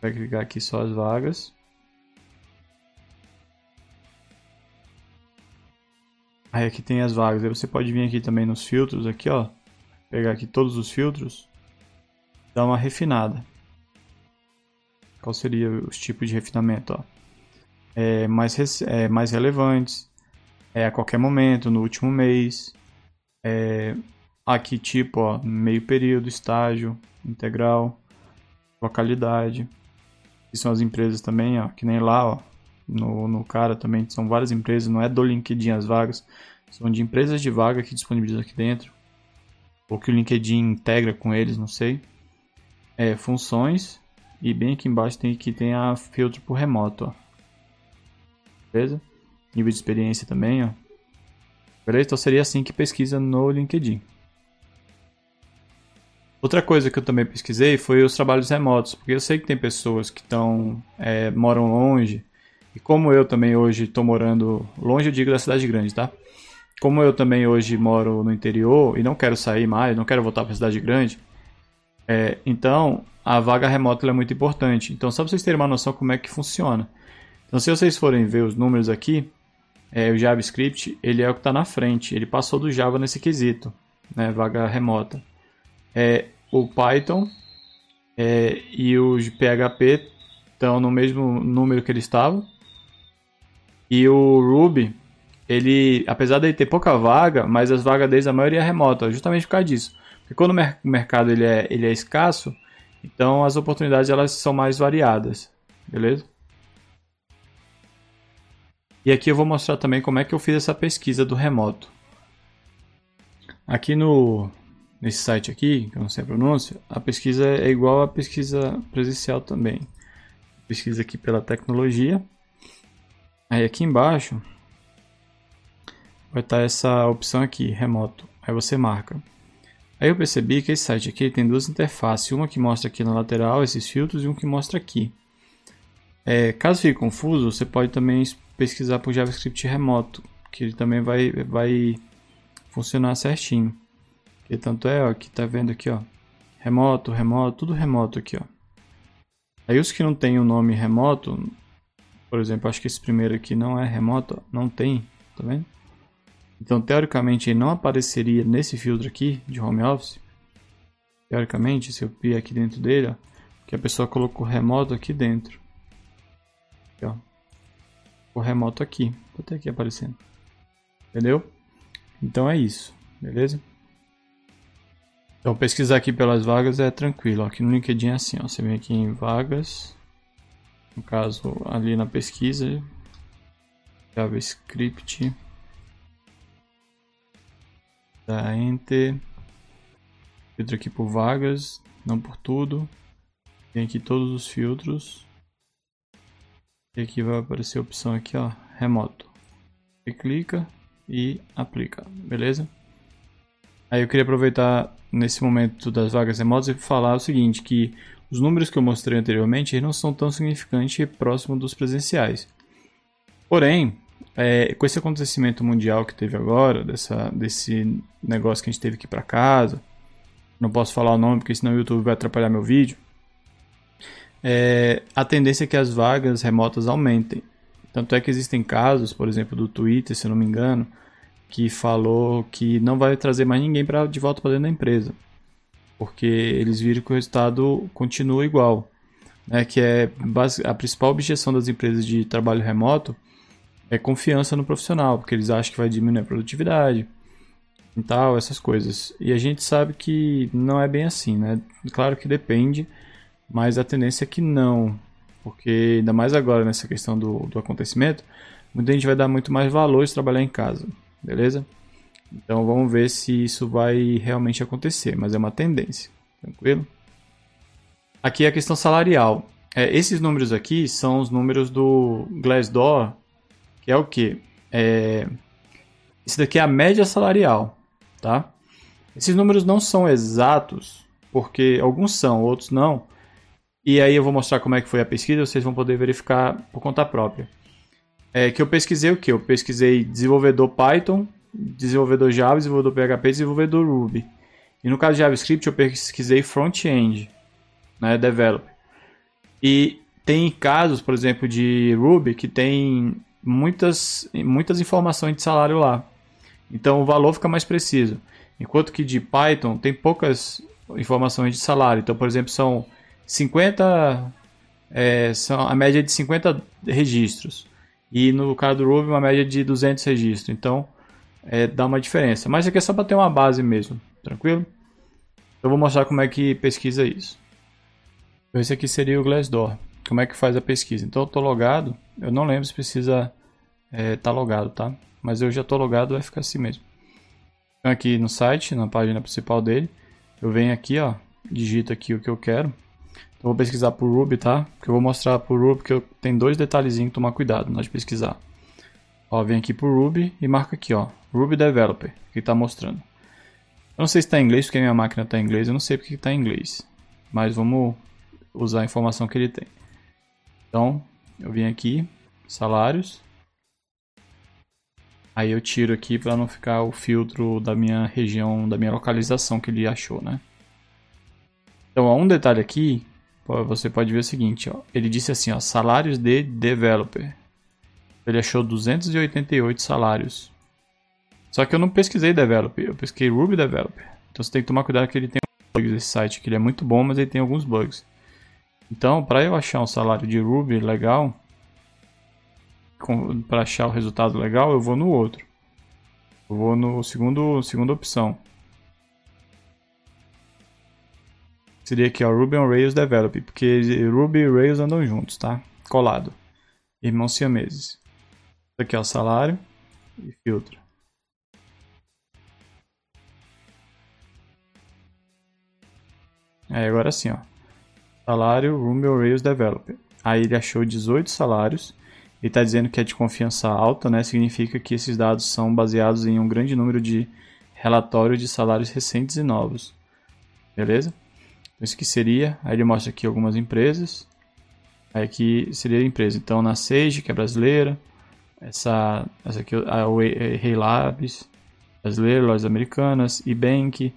Vai clicar aqui só as vagas. Aí aqui tem as vagas. Aí você pode vir aqui também nos filtros, aqui ó. Pegar aqui todos os filtros. Dar uma refinada. Qual seria os tipos de refinamento, ó. É, mais, é, mais relevantes. É a qualquer momento, no último mês. É, aqui tipo, ó, meio período, estágio, integral, localidade. E são as empresas também, ó, que nem lá, ó, no, no cara também são várias empresas, não é do LinkedIn as vagas, são de empresas de vaga que disponibilizam aqui dentro, ou que o LinkedIn integra com eles, não sei. É, funções, e bem aqui embaixo tem que tem a filtro por remoto, ó. Beleza? Nível de experiência também, ó. Beleza? Então seria assim que pesquisa no LinkedIn. Outra coisa que eu também pesquisei foi os trabalhos remotos, porque eu sei que tem pessoas que estão é, moram longe e como eu também hoje estou morando longe, eu digo da cidade grande, tá? Como eu também hoje moro no interior e não quero sair mais, não quero voltar para a cidade grande, é, então a vaga remota é muito importante. Então, só para vocês terem uma noção como é que funciona. Então, se vocês forem ver os números aqui, é, o JavaScript ele é o que está na frente. Ele passou do Java nesse quesito, né, vaga remota. É, o Python é, e o PHP estão no mesmo número que eles estavam. E o Ruby, ele, apesar de ele ter pouca vaga, mas as vagas deles a maioria é remota, justamente por causa disso. Porque quando o mercado ele é, ele é escasso, Então as oportunidades elas são mais variadas, beleza? E aqui eu vou mostrar também como é que eu fiz essa pesquisa do remoto. Aqui no nesse site aqui, que eu não sei a pronúncia, a pesquisa é igual à pesquisa presencial também. Pesquisa aqui pela tecnologia. Aí aqui embaixo vai estar essa opção aqui, remoto. Aí você marca. Aí eu percebi que esse site aqui tem duas interfaces, uma que mostra aqui na lateral esses filtros e um que mostra aqui. É, caso fique confuso, você pode também pesquisar por JavaScript remoto, que ele também vai, vai funcionar certinho. Que tanto é, ó, que tá vendo aqui, ó, remoto, remoto, tudo remoto aqui, ó. Aí os que não tem o nome remoto, por exemplo, acho que esse primeiro aqui não é remoto, não tem, tá vendo? Então, teoricamente, ele não apareceria nesse filtro aqui de home office. Teoricamente, se eu vir aqui dentro dele, ó, que a pessoa colocou remoto aqui dentro. Aqui, ó. O remoto aqui. Vou até aqui aparecendo. Entendeu? Então é isso, beleza? Então pesquisar aqui pelas vagas é tranquilo. Aqui no LinkedIn é assim, ó. Você vem aqui em vagas. No caso, ali na pesquisa. JavaScript. Dá Enter. Filtro aqui por vagas, não por tudo. Tem aqui todos os filtros. E aqui vai aparecer a opção aqui, ó, remoto. Você clica e aplica, beleza? Aí eu queria aproveitar nesse momento das vagas remotas e falar o seguinte, que os números que eu mostrei anteriormente não são tão significantes próximos dos presenciais. Porém, é, com esse acontecimento mundial que teve agora, dessa, desse negócio que a gente teve aqui para casa, não posso falar o nome porque senão o YouTube vai atrapalhar meu vídeo. É, a tendência é que as vagas remotas aumentem. Tanto é que existem casos, por exemplo, do Twitter, se eu não me engano, que falou que não vai trazer mais ninguém pra, de volta para dentro da empresa. Porque eles viram que o resultado continua igual. Né, que é a principal objeção das empresas de trabalho remoto é confiança no profissional, porque eles acham que vai diminuir a produtividade e tal, essas coisas. E a gente sabe que não é bem assim, né? Claro que depende, mas a tendência é que não. Porque ainda mais agora nessa questão do, do acontecimento, muita gente vai dar muito mais valor de trabalhar em casa beleza? Então vamos ver se isso vai realmente acontecer, mas é uma tendência, tranquilo? Aqui é a questão salarial. É, esses números aqui são os números do Glassdoor, que é o que? É, esse daqui é a média salarial, tá? Esses números não são exatos, porque alguns são, outros não. E aí eu vou mostrar como é que foi a pesquisa, vocês vão poder verificar por conta própria é, que eu pesquisei o que? Eu pesquisei desenvolvedor Python, desenvolvedor Java, desenvolvedor PHP, desenvolvedor Ruby. E no caso de JavaScript eu pesquisei front-end, né, developer. E tem casos, por exemplo, de Ruby que tem muitas, muitas informações de salário lá. Então o valor fica mais preciso. Enquanto que de Python tem poucas informações de salário. Então, por exemplo, são 50, é, são a média de 50 registros. E no caso do Ruby, uma média de 200 registros. Então, é, dá uma diferença. Mas aqui é só para ter uma base mesmo, tranquilo? Eu vou mostrar como é que pesquisa isso. Então, esse aqui seria o Glassdoor. Como é que faz a pesquisa? Então, eu estou logado. Eu não lembro se precisa estar é, tá logado, tá? Mas eu já estou logado, vai ficar assim mesmo. Então, aqui no site, na página principal dele, eu venho aqui, ó, digito aqui o que eu quero. Eu vou pesquisar por Ruby, tá? Que eu vou mostrar por Ruby que eu tenho dois detalhezinhos que tomar cuidado na hora de pesquisar. Ó, vem aqui por Ruby e marca aqui, ó, Ruby Developer, que está mostrando. Eu não sei se está em inglês, porque minha máquina está em inglês, eu não sei porque está em inglês. Mas vamos usar a informação que ele tem. Então, eu vim aqui, salários. Aí eu tiro aqui para não ficar o filtro da minha região, da minha localização que ele achou, né? Então, há um detalhe aqui você pode ver o seguinte, ó. Ele disse assim, ó, salários de developer. Ele achou 288 salários. Só que eu não pesquisei developer, eu pesquisei Ruby developer. Então você tem que tomar cuidado que ele tem bugs esse site, que ele é muito bom, mas ele tem alguns bugs. Então, para eu achar um salário de Ruby legal, para achar o resultado legal, eu vou no outro. Eu vou no segundo, segunda opção. Seria aqui, ó, Ruby on Rails Develop, porque Ruby e Rails andam juntos, tá? Colado. Irmãos siameses. Aqui, ó, salário e filtro. Aí agora sim, ó. Salário Ruby on Rails Developer. Aí ele achou 18 salários. e está dizendo que é de confiança alta, né? Significa que esses dados são baseados em um grande número de relatórios de salários recentes e novos. Beleza? Isso que seria. Aí ele mostra aqui algumas empresas. Aí aqui seria a empresa. Então na Sage, que é brasileira. Essa, essa aqui, a Rei Labs, brasileira, lojas americanas, eBank,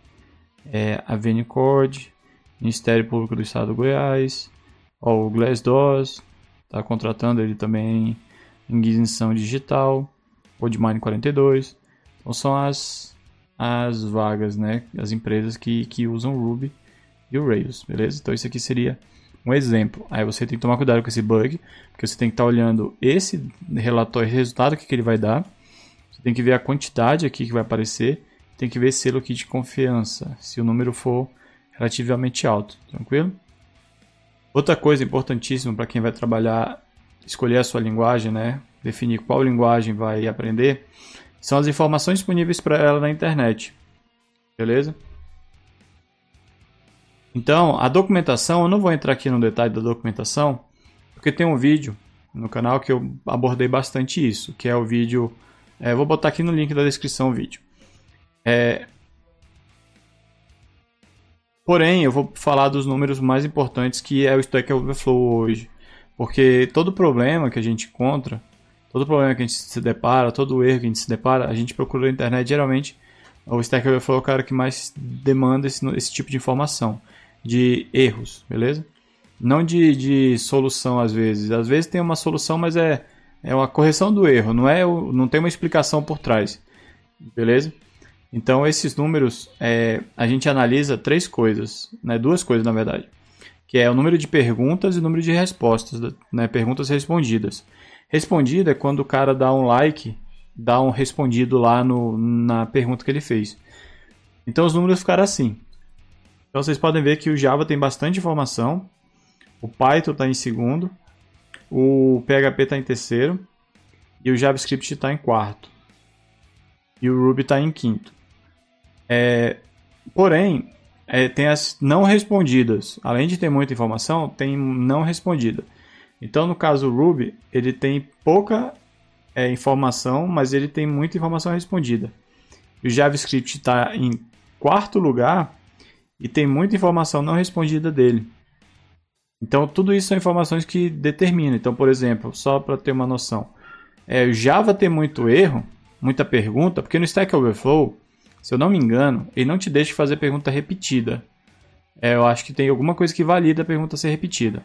é, a Venicord, Ministério Público do Estado do Goiás, ó, o Glassdoor está contratando ele também em guização digital, Podmine 42. Então são as, as vagas, né, as empresas que, que usam o Ruby e o Rails, beleza? Então isso aqui seria um exemplo. Aí você tem que tomar cuidado com esse bug, porque você tem que estar tá olhando esse relatório, resultado que, que ele vai dar. Você tem que ver a quantidade aqui que vai aparecer, tem que ver selo aqui de confiança, se o número for relativamente alto, tranquilo? Outra coisa importantíssima para quem vai trabalhar, escolher a sua linguagem, né? Definir qual linguagem vai aprender, são as informações disponíveis para ela na internet. Beleza? Então, a documentação, eu não vou entrar aqui no detalhe da documentação, porque tem um vídeo no canal que eu abordei bastante isso, que é o vídeo. É, vou botar aqui no link da descrição o vídeo. É, Porém, eu vou falar dos números mais importantes que é o Stack Overflow hoje. Porque todo problema que a gente encontra, todo problema que a gente se depara, todo erro que a gente se depara, a gente procura na internet. Geralmente, o Stack Overflow é o cara que mais demanda esse, esse tipo de informação, de erros, beleza? Não de, de solução às vezes. Às vezes tem uma solução, mas é, é uma correção do erro, não, é, não tem uma explicação por trás, beleza? Então, esses números, é, a gente analisa três coisas, né? duas coisas na verdade, que é o número de perguntas e o número de respostas, né? perguntas respondidas. Respondida é quando o cara dá um like, dá um respondido lá no, na pergunta que ele fez. Então, os números ficaram assim. Então, vocês podem ver que o Java tem bastante informação, o Python está em segundo, o PHP está em terceiro e o JavaScript está em quarto. E o Ruby está em quinto. É, porém, é, tem as não respondidas. Além de ter muita informação, tem não respondida. Então, no caso Ruby, ele tem pouca é, informação, mas ele tem muita informação respondida. O JavaScript está em quarto lugar e tem muita informação não respondida dele. Então, tudo isso são informações que determinam. Então, por exemplo, só para ter uma noção, é, o Java tem muito erro, muita pergunta, porque no Stack Overflow se eu não me engano, ele não te deixa fazer pergunta repetida. É, eu acho que tem alguma coisa que valida a pergunta ser repetida.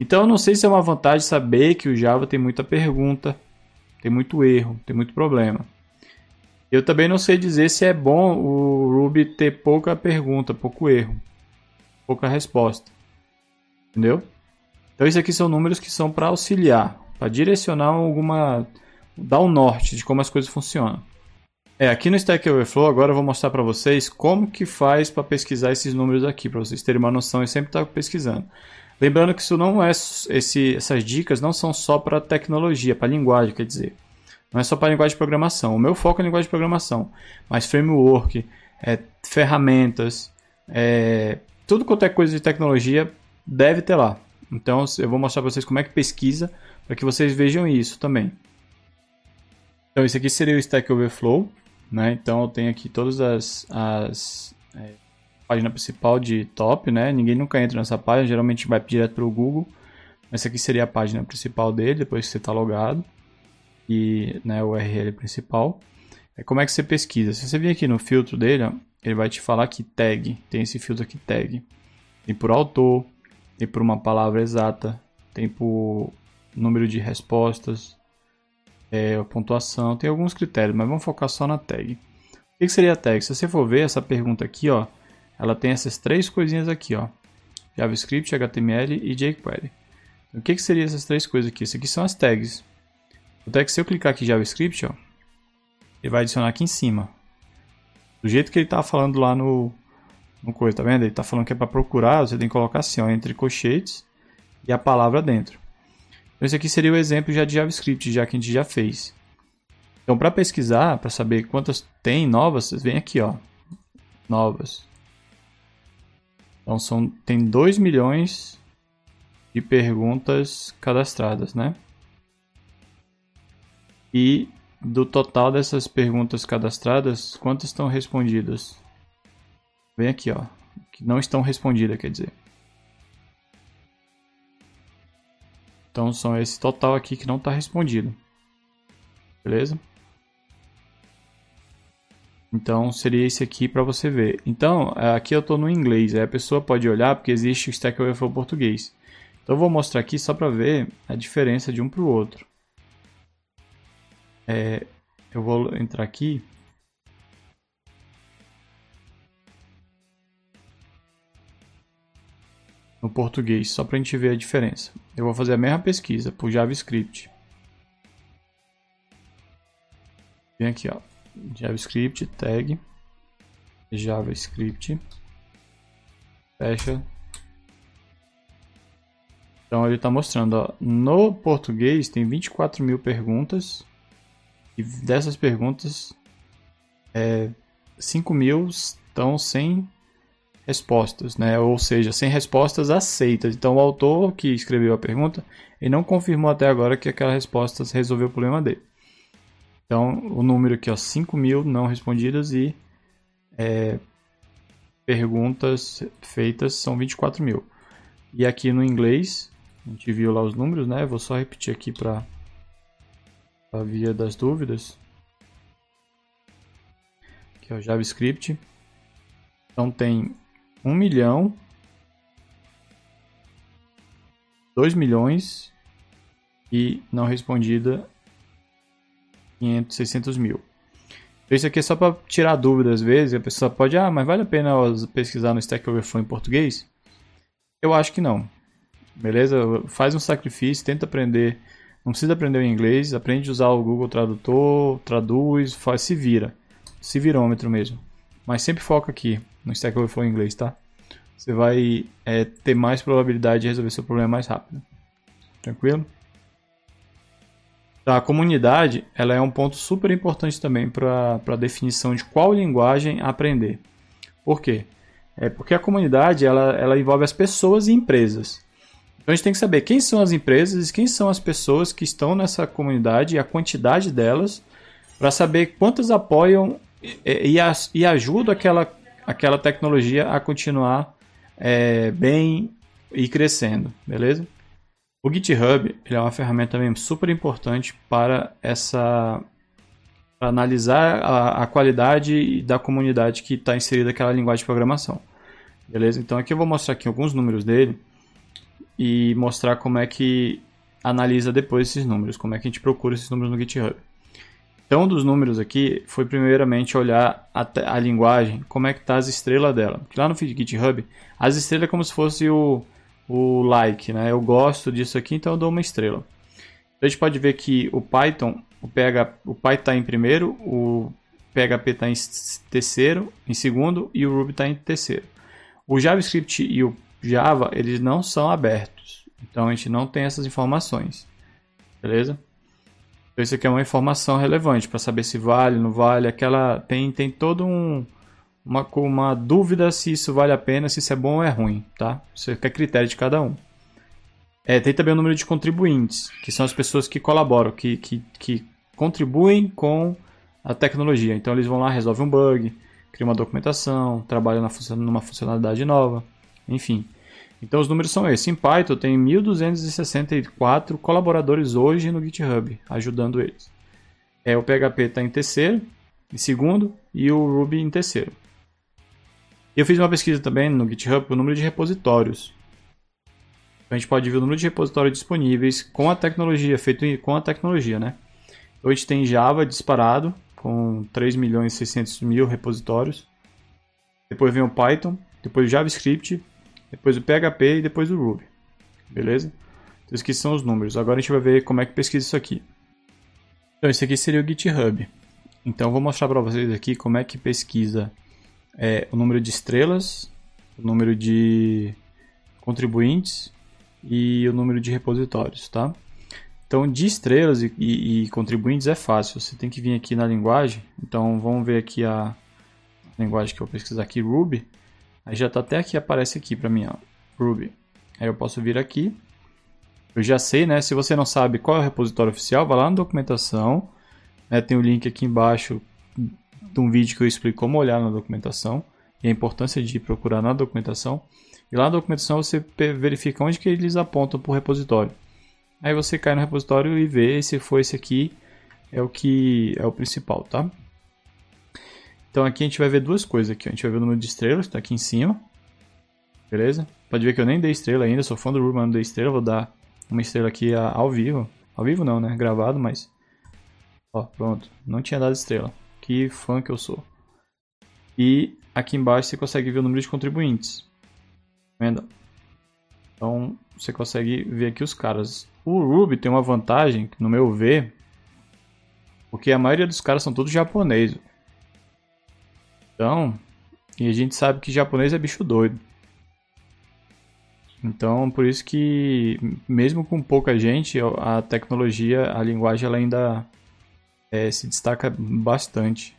Então eu não sei se é uma vantagem saber que o Java tem muita pergunta, tem muito erro, tem muito problema. Eu também não sei dizer se é bom o Ruby ter pouca pergunta, pouco erro, pouca resposta. Entendeu? Então esses aqui são números que são para auxiliar, para direcionar alguma dar um norte de como as coisas funcionam. É, aqui no Stack Overflow agora eu vou mostrar para vocês como que faz para pesquisar esses números aqui, para vocês terem uma noção, eu sempre estou pesquisando. Lembrando que isso não é esse, essas dicas não são só para tecnologia, para linguagem, quer dizer. Não é só para linguagem de programação. O meu foco é linguagem de programação, mas framework, é, ferramentas, é, tudo quanto é coisa de tecnologia deve ter lá. Então eu vou mostrar para vocês como é que pesquisa para que vocês vejam isso também. Então, esse aqui seria o Stack Overflow. Né? Então eu tenho aqui todas as, as é, página principal de top, né? Ninguém nunca entra nessa página, geralmente vai direto para o Google. Essa aqui seria a página principal dele, depois que você está logado. E né, o URL principal. É como é que você pesquisa. Se você vir aqui no filtro dele, ó, ele vai te falar que tag. Tem esse filtro aqui, tag. Tem por autor, tem por uma palavra exata, tem por número de respostas, é, pontuação, tem alguns critérios, mas vamos focar só na tag. O que, seria a tag? Se você for ver essa pergunta aqui, ó, ela tem essas três coisinhas aqui, ó, JavaScript, HTML e jQuery. Então, o que, que seria essas três coisas aqui? Isso aqui são as tags. O tag, se eu clicar aqui em JavaScript, ó, ele vai adicionar aqui em cima. Do jeito que ele estava falando lá no, no coisa, tá vendo? Ele tá falando que é para procurar, você tem que colocar assim, ó, entre colchetes e a palavra dentro. Então, esse aqui seria o exemplo já de JavaScript, já que a gente já fez. Então, para pesquisar, para saber quantas tem novas, vocês aqui, ó, novas. Então, são, tem 2 milhões de perguntas cadastradas, né? E do total dessas perguntas cadastradas, quantas estão respondidas? Vem aqui, ó. Que não estão respondidas, quer dizer. Então são esse total aqui que não está respondido. Beleza? Então seria esse aqui para você ver. Então aqui eu estou no inglês. Aí a pessoa pode olhar porque existe o Stack Overflow português. Então eu vou mostrar aqui só para ver a diferença de um para o outro. É, eu vou entrar aqui. No português, só para a gente ver a diferença. Eu vou fazer a mesma pesquisa por JavaScript. Vem aqui, ó. JavaScript, tag, JavaScript, fecha. Então ele está mostrando, ó, no português tem 24 mil perguntas e dessas perguntas, é, 5 mil estão sem respostas, né? Ou seja, sem respostas aceitas. Então, o autor que escreveu a pergunta, ele não confirmou até agora que aquela resposta resolveu o problema dele. Então, o número aqui, ó, 5 mil não respondidas e é, perguntas feitas são 24 mil. E aqui no inglês, a gente viu lá os números, né? Vou só repetir aqui para a via das dúvidas. Aqui é o JavaScript. Então tem 1 milhão, 2 milhões e não respondida 500, 600 mil. Então, isso aqui é só para tirar dúvida às vezes. A pessoa pode, ah, mas vale a pena pesquisar no Stack Overflow em português? Eu acho que não. Beleza? Faz um sacrifício, tenta aprender não precisa aprender o inglês, aprende a usar o Google Tradutor, traduz, faz, se vira. Se virômetro mesmo. Mas sempre foca aqui no Stack Overflow em inglês, tá? Você vai é, ter mais probabilidade de resolver seu problema mais rápido. Tranquilo? Tá, a comunidade ela é um ponto super importante também para a definição de qual linguagem aprender. Por quê? É porque a comunidade ela, ela envolve as pessoas e empresas. Então a gente tem que saber quem são as empresas e quem são as pessoas que estão nessa comunidade e a quantidade delas para saber quantas apoiam e, e, e, ajudam aquela, aquela tecnologia a continuar é, bem e crescendo, beleza? O GitHub é uma ferramenta também super importante para essa para analisar a, a qualidade da comunidade que está inserida naquela linguagem de programação, beleza? Então aqui eu vou mostrar aqui alguns números dele e mostrar como é que analisa depois esses números, como é que a gente procura esses números no GitHub. Então, um dos números aqui foi primeiramente olhar a, a linguagem, como é que tá as estrelas dela. Porque lá no GitHub, as estrelas é como se fosse o, o like, né? Eu gosto disso aqui, então eu dou uma estrela. Então, a gente pode ver que o Python, o, PH, o Python está em primeiro, o PHP está em terceiro, em segundo e o Ruby está em terceiro. O JavaScript e o Java, eles não são abertos. Então a gente não tem essas informações. Beleza? Então isso aqui é uma informação relevante para saber se vale, não vale. Aquela tem tem todo um uma, uma dúvida se isso vale a pena, se isso é bom ou é ruim, tá? Isso é critério de cada um. É, tem também o número de contribuintes, que são as pessoas que colaboram, que, que, que contribuem com a tecnologia. Então eles vão lá, resolvem um bug, criam uma documentação, trabalham na, numa funcionalidade nova. Enfim. Então os números são esses. Em Python tem 1.264 colaboradores hoje no GitHub, ajudando eles. É, o PHP está em terceiro, em segundo, e o Ruby em terceiro. Eu fiz uma pesquisa também no GitHub o número de repositórios. Então, a gente pode ver o número de repositórios disponíveis com a tecnologia, feito com a tecnologia, né? Então, a gente tem Java disparado, com 3 milhões e 600 mil repositórios. Depois vem o Python, depois o JavaScript, depois o PHP e depois o Ruby. Beleza? Então, esses aqui são os números. Agora a gente vai ver como é que pesquisa isso aqui. Então, esse aqui seria o GitHub. Então, vou mostrar para vocês aqui como é que pesquisa é, o número de estrelas o número de contribuintes e o número de repositórios, tá? Então, de estrelas e, e, e, contribuintes é fácil. Você tem que vir aqui na linguagem. Então, vamos ver aqui a linguagem que eu vou pesquisar aqui, Ruby. Aí já está até aqui, aparece aqui para mim, ó, Ruby. Aí eu posso vir aqui. Eu já sei, né? Se você não sabe qual é o repositório oficial, vá lá na documentação. Né, tem o um link aqui embaixo de um vídeo que eu explico como olhar na documentação e a importância de procurar na documentação. E lá na documentação você verifica onde que eles apontam para o repositório. Aí você cai no repositório e vê se for esse aqui é o que é o principal, tá? Então aqui a gente vai ver duas coisas aqui. A gente vai ver o número de estrelas, está aqui em cima. Beleza? Pode ver que eu nem dei estrela ainda, sou fã do mas não dei estrela. Vou dar uma estrela aqui ao vivo. Ao vivo não, né? Gravado, mas... Ó, pronto. Não tinha dado estrela. Que fã que eu sou. E aqui embaixo você consegue ver o número de contribuintes. Tá vendo? Então você consegue ver aqui os caras. O Ruby tem uma vantagem, no meu ver, porque a maioria dos caras são todos japoneses. Então, e a gente sabe que japonês é bicho doido. Então, por isso que, mesmo com pouca gente, a tecnologia, a linguagem, ela ainda é, se destaca bastante.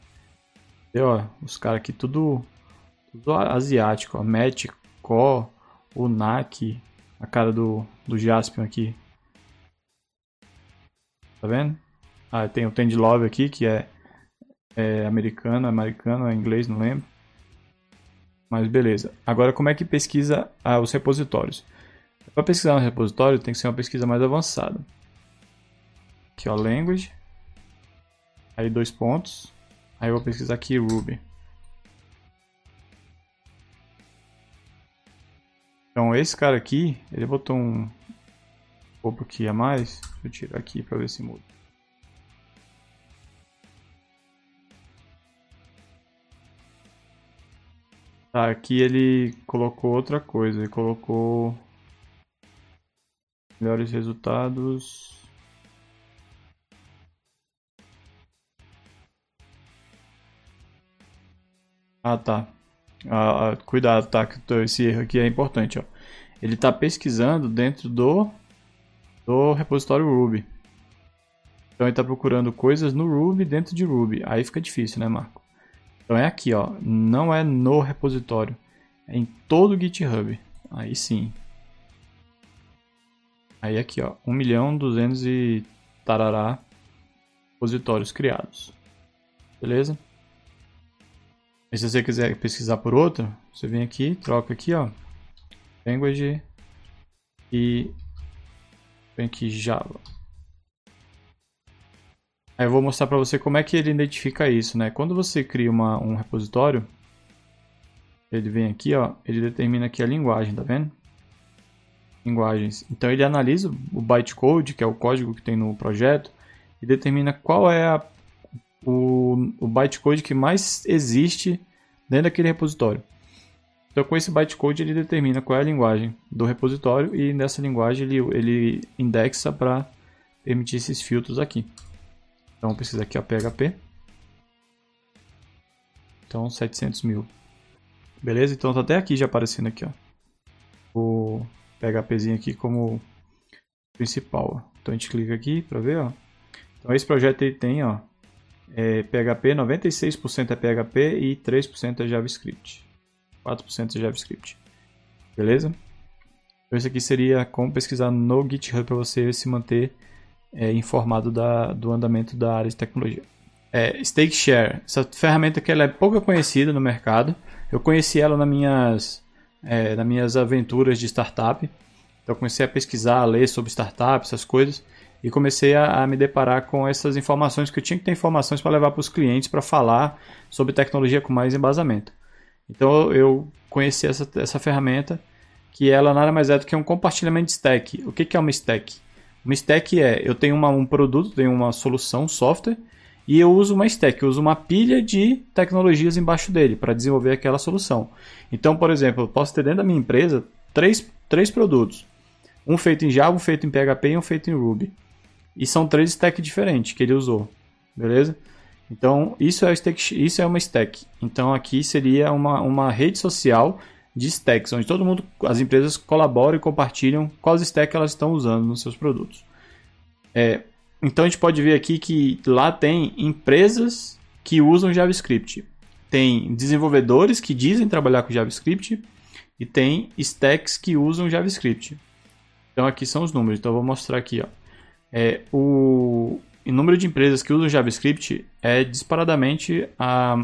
E, ó, os caras aqui tudo, tudo asiático, ó, Met, Ko, Unak, a cara do, do Jaspion aqui. Tá vendo? Ah, tem o Tend Love aqui, que é, é americano, americano, é inglês, não lembro. Mas beleza. Agora, como é que pesquisa ah, os repositórios? Para pesquisar um repositório, tem que ser uma pesquisa mais avançada. Aqui, ó, language. Aí, dois pontos. Aí eu vou pesquisar aqui Ruby. Então, esse cara aqui, ele botou um pouco aqui a mais. Deixa eu tirar aqui para ver se muda. Tá, aqui ele colocou outra coisa. Ele colocou melhores resultados. Ah, tá. Ah, ah, cuidado, tá? Esse erro aqui é importante, ó. Ele está pesquisando dentro do, do repositório Ruby. Então ele está procurando coisas no Ruby dentro de Ruby. Aí fica difícil, né, Marco? Então é aqui, ó. Não é no repositório. É em todo o GitHub. Aí sim. Aí aqui, ó. 1 milhão 200 e tarará repositórios criados. Beleza? E se você quiser pesquisar por outro, você vem aqui, troca aqui, ó. Language e vem aqui Java. Eu vou mostrar para você como é que ele identifica isso, né? Quando você cria uma, um repositório, ele vem aqui, ó, ele determina aqui a linguagem, tá vendo? Linguagens. Então ele analisa o bytecode, que é o código que tem no projeto, e determina qual é a, o, o bytecode que mais existe dentro daquele repositório. Então com esse bytecode ele determina qual é a linguagem do repositório e nessa linguagem ele, ele indexa para permitir esses filtros aqui. Então precisa aqui a PHP. Então 700 mil. Beleza? Então tá até aqui já aparecendo aqui, ó. O PHPzinho aqui como principal. Ó. Então a gente clica aqui para ver, ó. Então esse projeto ele tem, ó, é PHP, 96% é PHP e 3% é JavaScript. 4% é JavaScript. Beleza? Então esse aqui seria como pesquisar no GitHub para você se manter é, informado da, do andamento da área de tecnologia. É, StakeShare, essa ferramenta que ela é pouco conhecida no mercado. Eu conheci ela nas minhas, é, nas minhas aventuras de startup. Então comecei a pesquisar, a ler sobre startups, essas coisas, e comecei a, a, me deparar com essas informações que eu tinha que ter informações para levar para os clientes para falar sobre tecnologia com mais embasamento. Então eu conheci essa, essa ferramenta que ela nada mais é do que um compartilhamento de stack. O que, que é uma stack? Uma stack é, eu tenho uma, um produto, tenho uma solução, um software, e eu uso uma stack, eu uso uma pilha de tecnologias embaixo dele para desenvolver aquela solução. Então, por exemplo, eu posso ter dentro da minha empresa três, três produtos. Um feito em Java, um feito em PHP e um feito em Ruby. E são três stacks diferentes que ele usou. Beleza? Então, isso é, stack, isso é uma stack. Então, aqui seria uma, uma rede social de stacks, onde todo mundo, as empresas colaboram e compartilham quais stacks elas estão usando nos seus produtos. É, então a gente pode ver aqui que lá tem empresas que usam JavaScript, tem desenvolvedores que dizem trabalhar com JavaScript e tem stacks que usam JavaScript. Então aqui são os números. Então eu vou mostrar aqui, ó. É, o, o número de empresas que usam JavaScript é disparadamente a,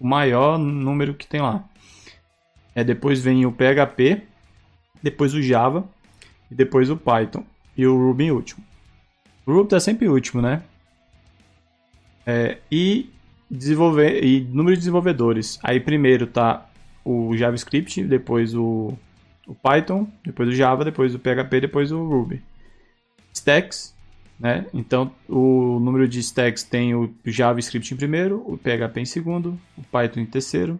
o maior número que tem lá. É, depois vem o PHP, depois o Java e depois o Python e o Ruby em último. O Ruby está sempre último, né? É, e desenvolver e número de desenvolvedores. Aí primeiro tá o JavaScript, depois o, o Python, depois o Java, depois o PHP, depois o Ruby. Stacks, né? Então o número de stacks tem o JavaScript em primeiro, o PHP em segundo, o Python em terceiro,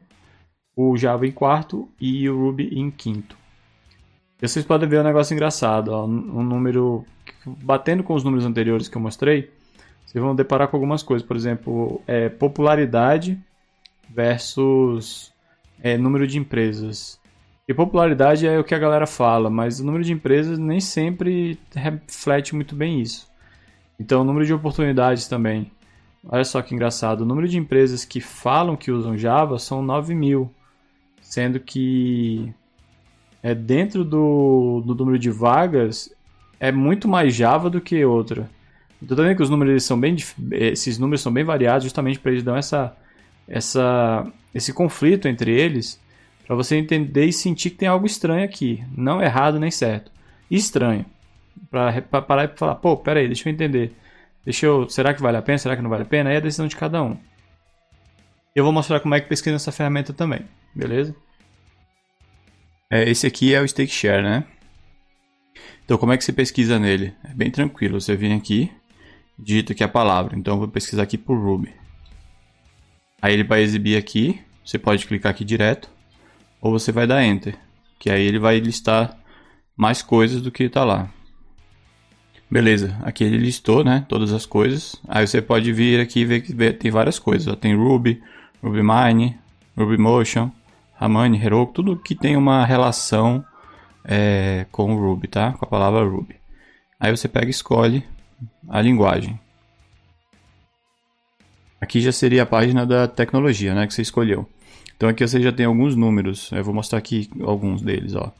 o Java em quarto e o Ruby em quinto. E vocês podem ver um negócio engraçado, ó, um número batendo com os números anteriores que eu mostrei, vocês vão deparar com algumas coisas, por exemplo, é, popularidade versus é, número de empresas. E popularidade é o que a galera fala, mas o número de empresas nem sempre reflete muito bem isso. Então, o número de oportunidades também. Olha só que engraçado. O número de empresas que falam que usam Java são 9 mil, sendo que é dentro do, do número de vagas é muito mais Java do que outra. Então também que os números são bem esses números são bem variados justamente para eles dar essa essa esse conflito entre eles para você entender e sentir que tem algo estranho aqui, não errado nem certo, estranho. Para parar e falar, pô, pera aí, deixa eu entender. Deixa eu, será que vale a pena? Será que não vale a pena? Aí é a decisão de cada um. Eu vou mostrar como é que pesquisa essa ferramenta também, beleza? É, esse aqui é o Stake Share, né? Então, como é que você pesquisa nele? É bem tranquilo. Você vem aqui, digita aqui a palavra. Então, eu vou pesquisar aqui por Ruby. Aí ele vai exibir aqui. Você pode clicar aqui direto. Ou você vai dar Enter. Que aí ele vai listar mais coisas do que está lá. Beleza, aqui ele listou, né, todas as coisas. Aí você pode vir aqui e ver que tem várias coisas. Tem Ruby, RubyMine, RubyMotion, Ramani, Heroku, tudo que tem uma relação é, com o Ruby, tá? Com a palavra Ruby. Aí você pega e escolhe a linguagem. Aqui já seria a página da tecnologia, né, que você escolheu. Então aqui você já tem alguns números. Eu vou mostrar aqui alguns deles, ó.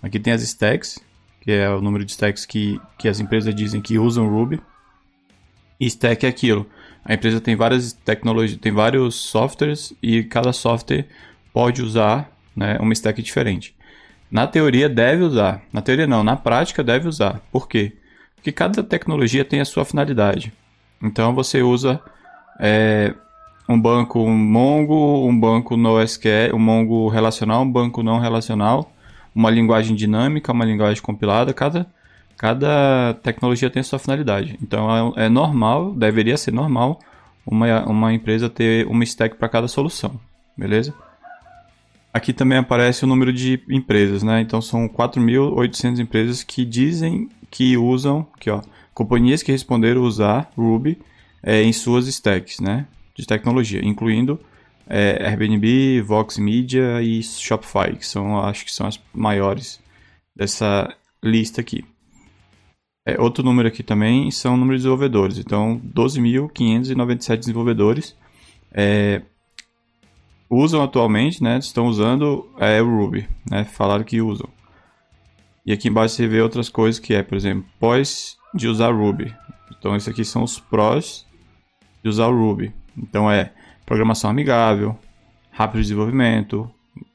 Aqui tem as stacks, que é o número de stacks que, que as empresas dizem que usam Ruby. E stack é aquilo. A empresa tem várias tecnologias, tem vários softwares e cada software pode usar né, uma stack diferente. Na teoria deve usar. Na teoria não, na prática deve usar. Por quê? Porque cada tecnologia tem a sua finalidade. Então você usa é, um banco Mongo, um banco NoSQL, um Mongo relacional, um banco não relacional, uma linguagem dinâmica, uma linguagem compilada. Cada, cada tecnologia tem a sua finalidade. Então é, é normal, deveria ser normal, uma, uma empresa ter uma stack para cada solução. Beleza? Aqui também aparece o número de empresas, né? Então são 4.800 empresas que dizem que usam, aqui ó, companhias que responderam usar Ruby é, em suas stacks, né? De tecnologia, incluindo é, Airbnb, Vox Media e Shopify, que são, acho que são as maiores dessa lista aqui. É, outro número aqui também são o número de desenvolvedores. Então, 12.597 desenvolvedores. É, usam atualmente, né? Estão usando é, o Ruby, né? Falaram que usam. E aqui embaixo você vê outras coisas que é, por exemplo, pós de usar Ruby. Então, esses aqui são os prós de usar o Ruby. Então, é programação amigável, rápido desenvolvimento,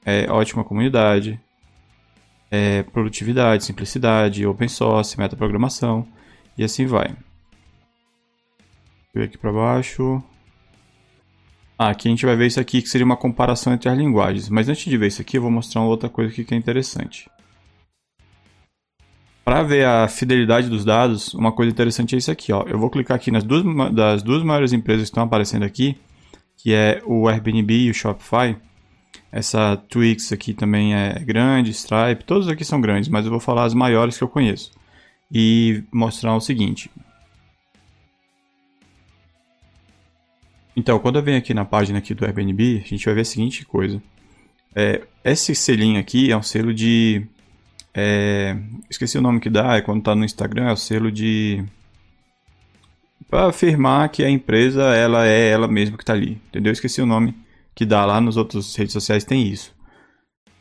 é ótima comunidade, é produtividade, simplicidade, open source, metaprogramação e assim vai. Vou aqui para baixo. Aqui a gente vai ver isso aqui, que seria uma comparação entre as linguagens. Mas antes de ver isso aqui, eu vou mostrar uma outra coisa aqui que é interessante. Para ver a fidelidade dos dados, uma coisa interessante é isso aqui. Ó. Eu vou clicar aqui nas duas, das duas maiores empresas que estão aparecendo aqui, que é o Airbnb e o Shopify. Essa Twix aqui também é grande, Stripe, todos aqui são grandes, mas eu vou falar as maiores que eu conheço. E mostrar o seguinte. Então, quando eu venho aqui na página aqui do Airbnb, a gente vai ver a seguinte coisa. É, esse selinho aqui é um selo de. É, esqueci o nome que dá, é quando tá no Instagram, é o selo de. Para afirmar que a empresa ela é ela mesma que tá ali. Entendeu? Esqueci o nome que dá lá nos outros redes sociais, tem isso.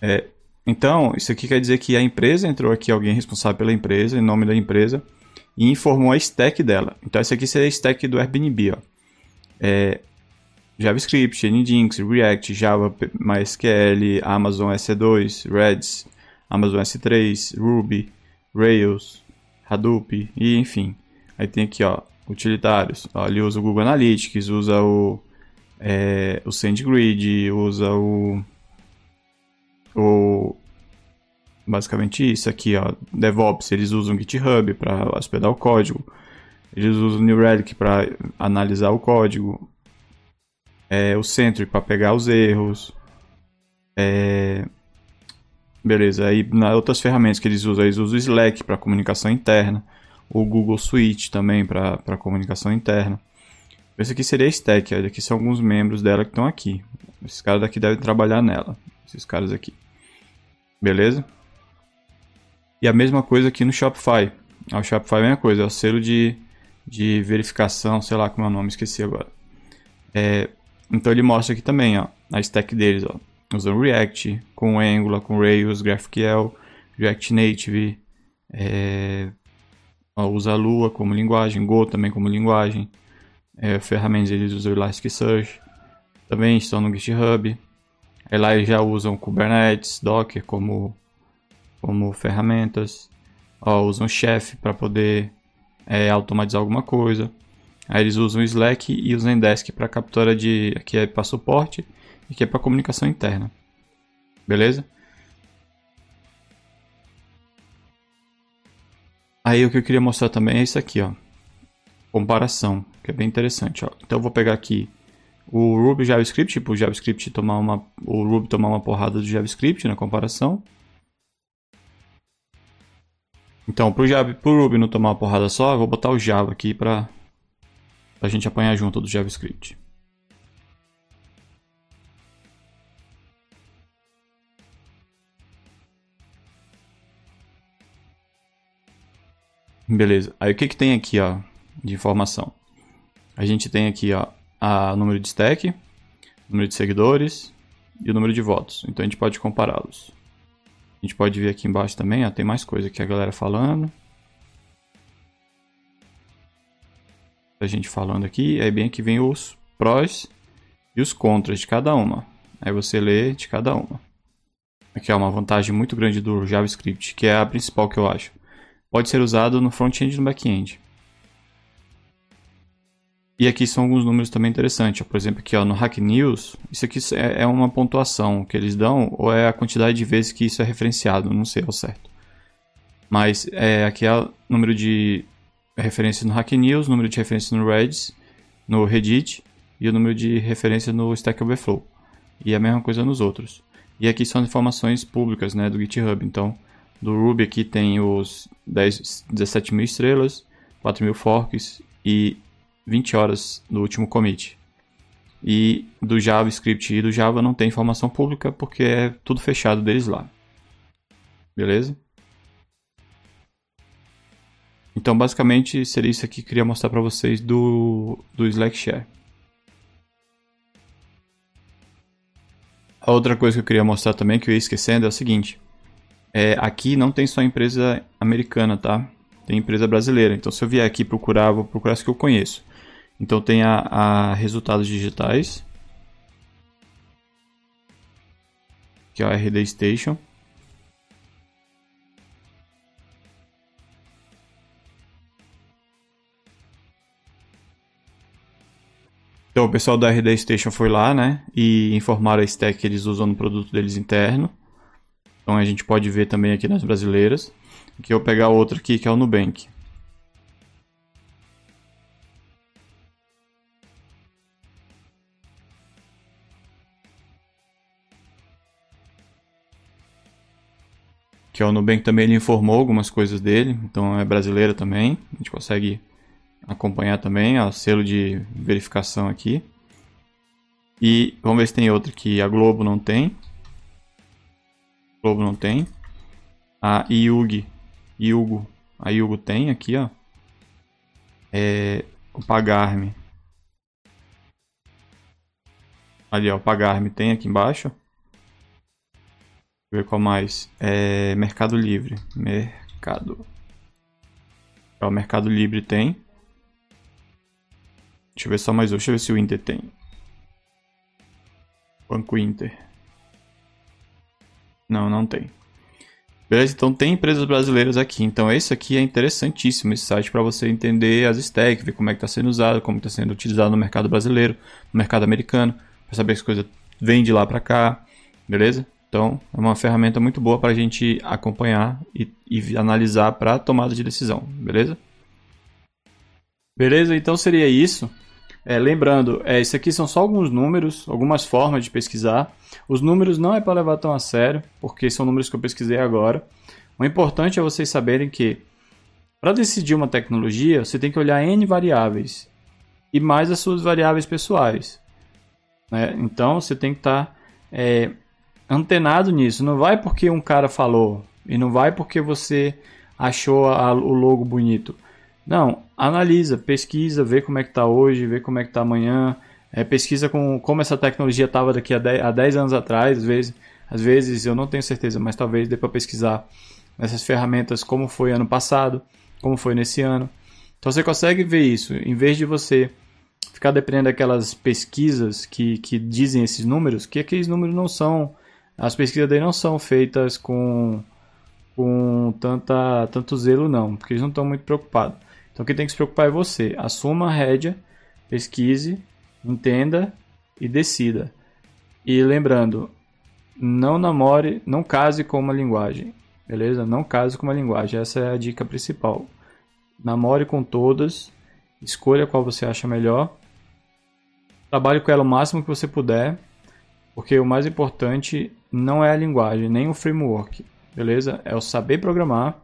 É, então, isso aqui quer dizer que a empresa entrou aqui, alguém responsável pela empresa, em nome da empresa, e informou a stack dela. Então, essa aqui seria a stack do Airbnb. Ó. É, JavaScript, Nginx, React, Java, MySQL, Amazon EC2, Redis, Amazon S3, Ruby, Rails, Hadoop e enfim. Aí tem aqui, ó, utilitários. Ó, ele usa o Google Analytics, usa o, é, o SendGrid, usa o, o basicamente isso aqui, ó, DevOps, eles usam GitHub para hospedar o código. Eles usam o New Relic para analisar o código é, o Sentry para pegar os erros. É, beleza, aí nas outras ferramentas que eles usam, eles usam o Slack para comunicação interna, o Google Suite também para comunicação interna. Esse aqui seria a stack, aqui são alguns membros dela que estão aqui. Esses caras daqui devem trabalhar nela, esses caras aqui. Beleza? E a mesma coisa aqui no Shopify. O Shopify é a mesma coisa, é o selo de, de verificação, sei lá como é o nome, esqueci agora. É, então ele mostra aqui também, ó, a stack deles, ó. Usam React, com Angular, com Rails, GraphQL, React Native, é, ó, usa Lua como linguagem, Go também como linguagem. É, ferramentas eles usam Elasticsearch, também estão no GitHub. Aí lá eles já usam Kubernetes, Docker como, como ferramentas. Ó, usam Chef para poder é, automatizar alguma coisa. Aí eles usam o Slack e o Zendesk para captura de. Aqui é para suporte e aqui é para comunicação interna. Beleza? Aí o que eu queria mostrar também é isso aqui, ó. Comparação, que é bem interessante, ó. Então eu vou pegar aqui o Ruby JavaScript, tipo, o JavaScript tomar uma o Ruby tomar uma porrada do JavaScript na comparação. Então, para o Ruby não tomar uma porrada só, eu vou botar o Java aqui para para a gente apanhar junto do JavaScript. Beleza. Aí o que, que tem aqui, ó, de informação? A gente tem aqui, ó, o número de stack, número de seguidores e o número de votos. Então a gente pode compará-los. A gente pode ver aqui embaixo também, ó, tem mais coisa que a galera falando. a gente falando aqui, aí bem aqui vem os prós e os contras de cada uma. Aí você lê de cada uma. Aqui é uma vantagem muito grande do JavaScript, que é a principal que eu acho. Pode ser usado no front-end e no back-end. E aqui são alguns números também interessantes. Por exemplo, aqui ó, no Hack News, isso aqui é, é uma pontuação que eles dão, ou é a quantidade de vezes que isso é referenciado, não sei ao certo. Mas é, aqui é o número de referência no Hack News, número de referência no Reddit, no Reddit e o número de referência no Stack Overflow. E a mesma coisa nos outros. E aqui são informações públicas né, do GitHub. Então, do Ruby aqui tem os 10, 17 mil estrelas, 4 mil forks e 20 horas do último commit. E do JavaScript e do Java não tem informação pública porque é tudo fechado deles lá. Beleza? Então, basicamente, seria isso aqui que eu queria mostrar para vocês do, do Slack Share. A outra coisa que eu queria mostrar também, que eu ia esquecendo, é o seguinte. É, aqui não tem só empresa americana, tá? Tem empresa brasileira. Então, se eu vier aqui procurar, vou procurar as que eu conheço. Então, tem a, a Resultados Digitais, que é a RD Station. Então o pessoal da RD Station foi lá, né? E informaram a stack que eles usam no produto deles interno. Então a gente pode ver também aqui nas brasileiras. Aqui eu vou pegar outro aqui que é o Nubank. Que é o Nubank também ele informou algumas coisas dele, então é brasileiro também. A gente consegue acompanhar também, ó, selo de verificação aqui. E vamos ver se tem outro que a Globo não tem. Globo não tem. A IUG, Iugo, a Iugo tem aqui, ó. É, o Pagarme. Ali, ó, o Pagarme tem aqui embaixo. Ver qual mais. É, Mercado Livre. Mercado. O Mercado Livre tem. Deixa eu ver só mais um. Deixa eu ver se o Inter tem. Banco Inter. Não, não tem. Beleza? Então tem empresas brasileiras aqui. Então esse aqui é interessantíssimo, esse site, para você entender as stacks, ver como é que está sendo usado, como está sendo utilizado no mercado brasileiro, no mercado americano, para saber se coisa vem de lá para cá, beleza? Então é uma ferramenta muito boa para a gente acompanhar e, e analisar para tomada de decisão, beleza? Beleza? Então seria isso. É, lembrando, é, isso aqui são só alguns números, algumas formas de pesquisar. Os números não é para levar tão a sério, porque são números que eu pesquisei agora. O importante é vocês saberem que para decidir uma tecnologia, você tem que olhar N variáveis e mais as suas variáveis pessoais. Né? Então você tem que estar tá, é, antenado nisso. Não vai porque um cara falou e não vai porque você achou a, o logo bonito. Não, analisa, pesquisa, vê como é que está hoje, vê como é que está amanhã, é, pesquisa com, como essa tecnologia estava daqui a 10, a 10 anos atrás, às vezes, às vezes eu não tenho certeza, mas talvez dê para pesquisar essas ferramentas como foi ano passado, como foi nesse ano. Então você consegue ver isso, em vez de você ficar dependendo daquelas pesquisas que, que dizem esses números, que aqueles números não são, as pesquisas daí não são feitas com, com tanta, tanto zelo não, porque eles não estão muito preocupados. Então quem tem que se preocupar é você. Assuma a rédea, pesquise, entenda e decida. E lembrando, não namore, não case com uma linguagem. Beleza? Não case com uma linguagem. Essa é a dica principal. Namore com todas, escolha qual você acha melhor. Trabalhe com ela o máximo que você puder, porque o mais importante não é a linguagem, nem o framework. Beleza? É o saber programar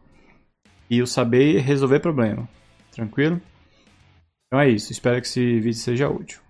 e o saber resolver problema. Tranquilo? Então é isso. Espero que esse vídeo seja útil.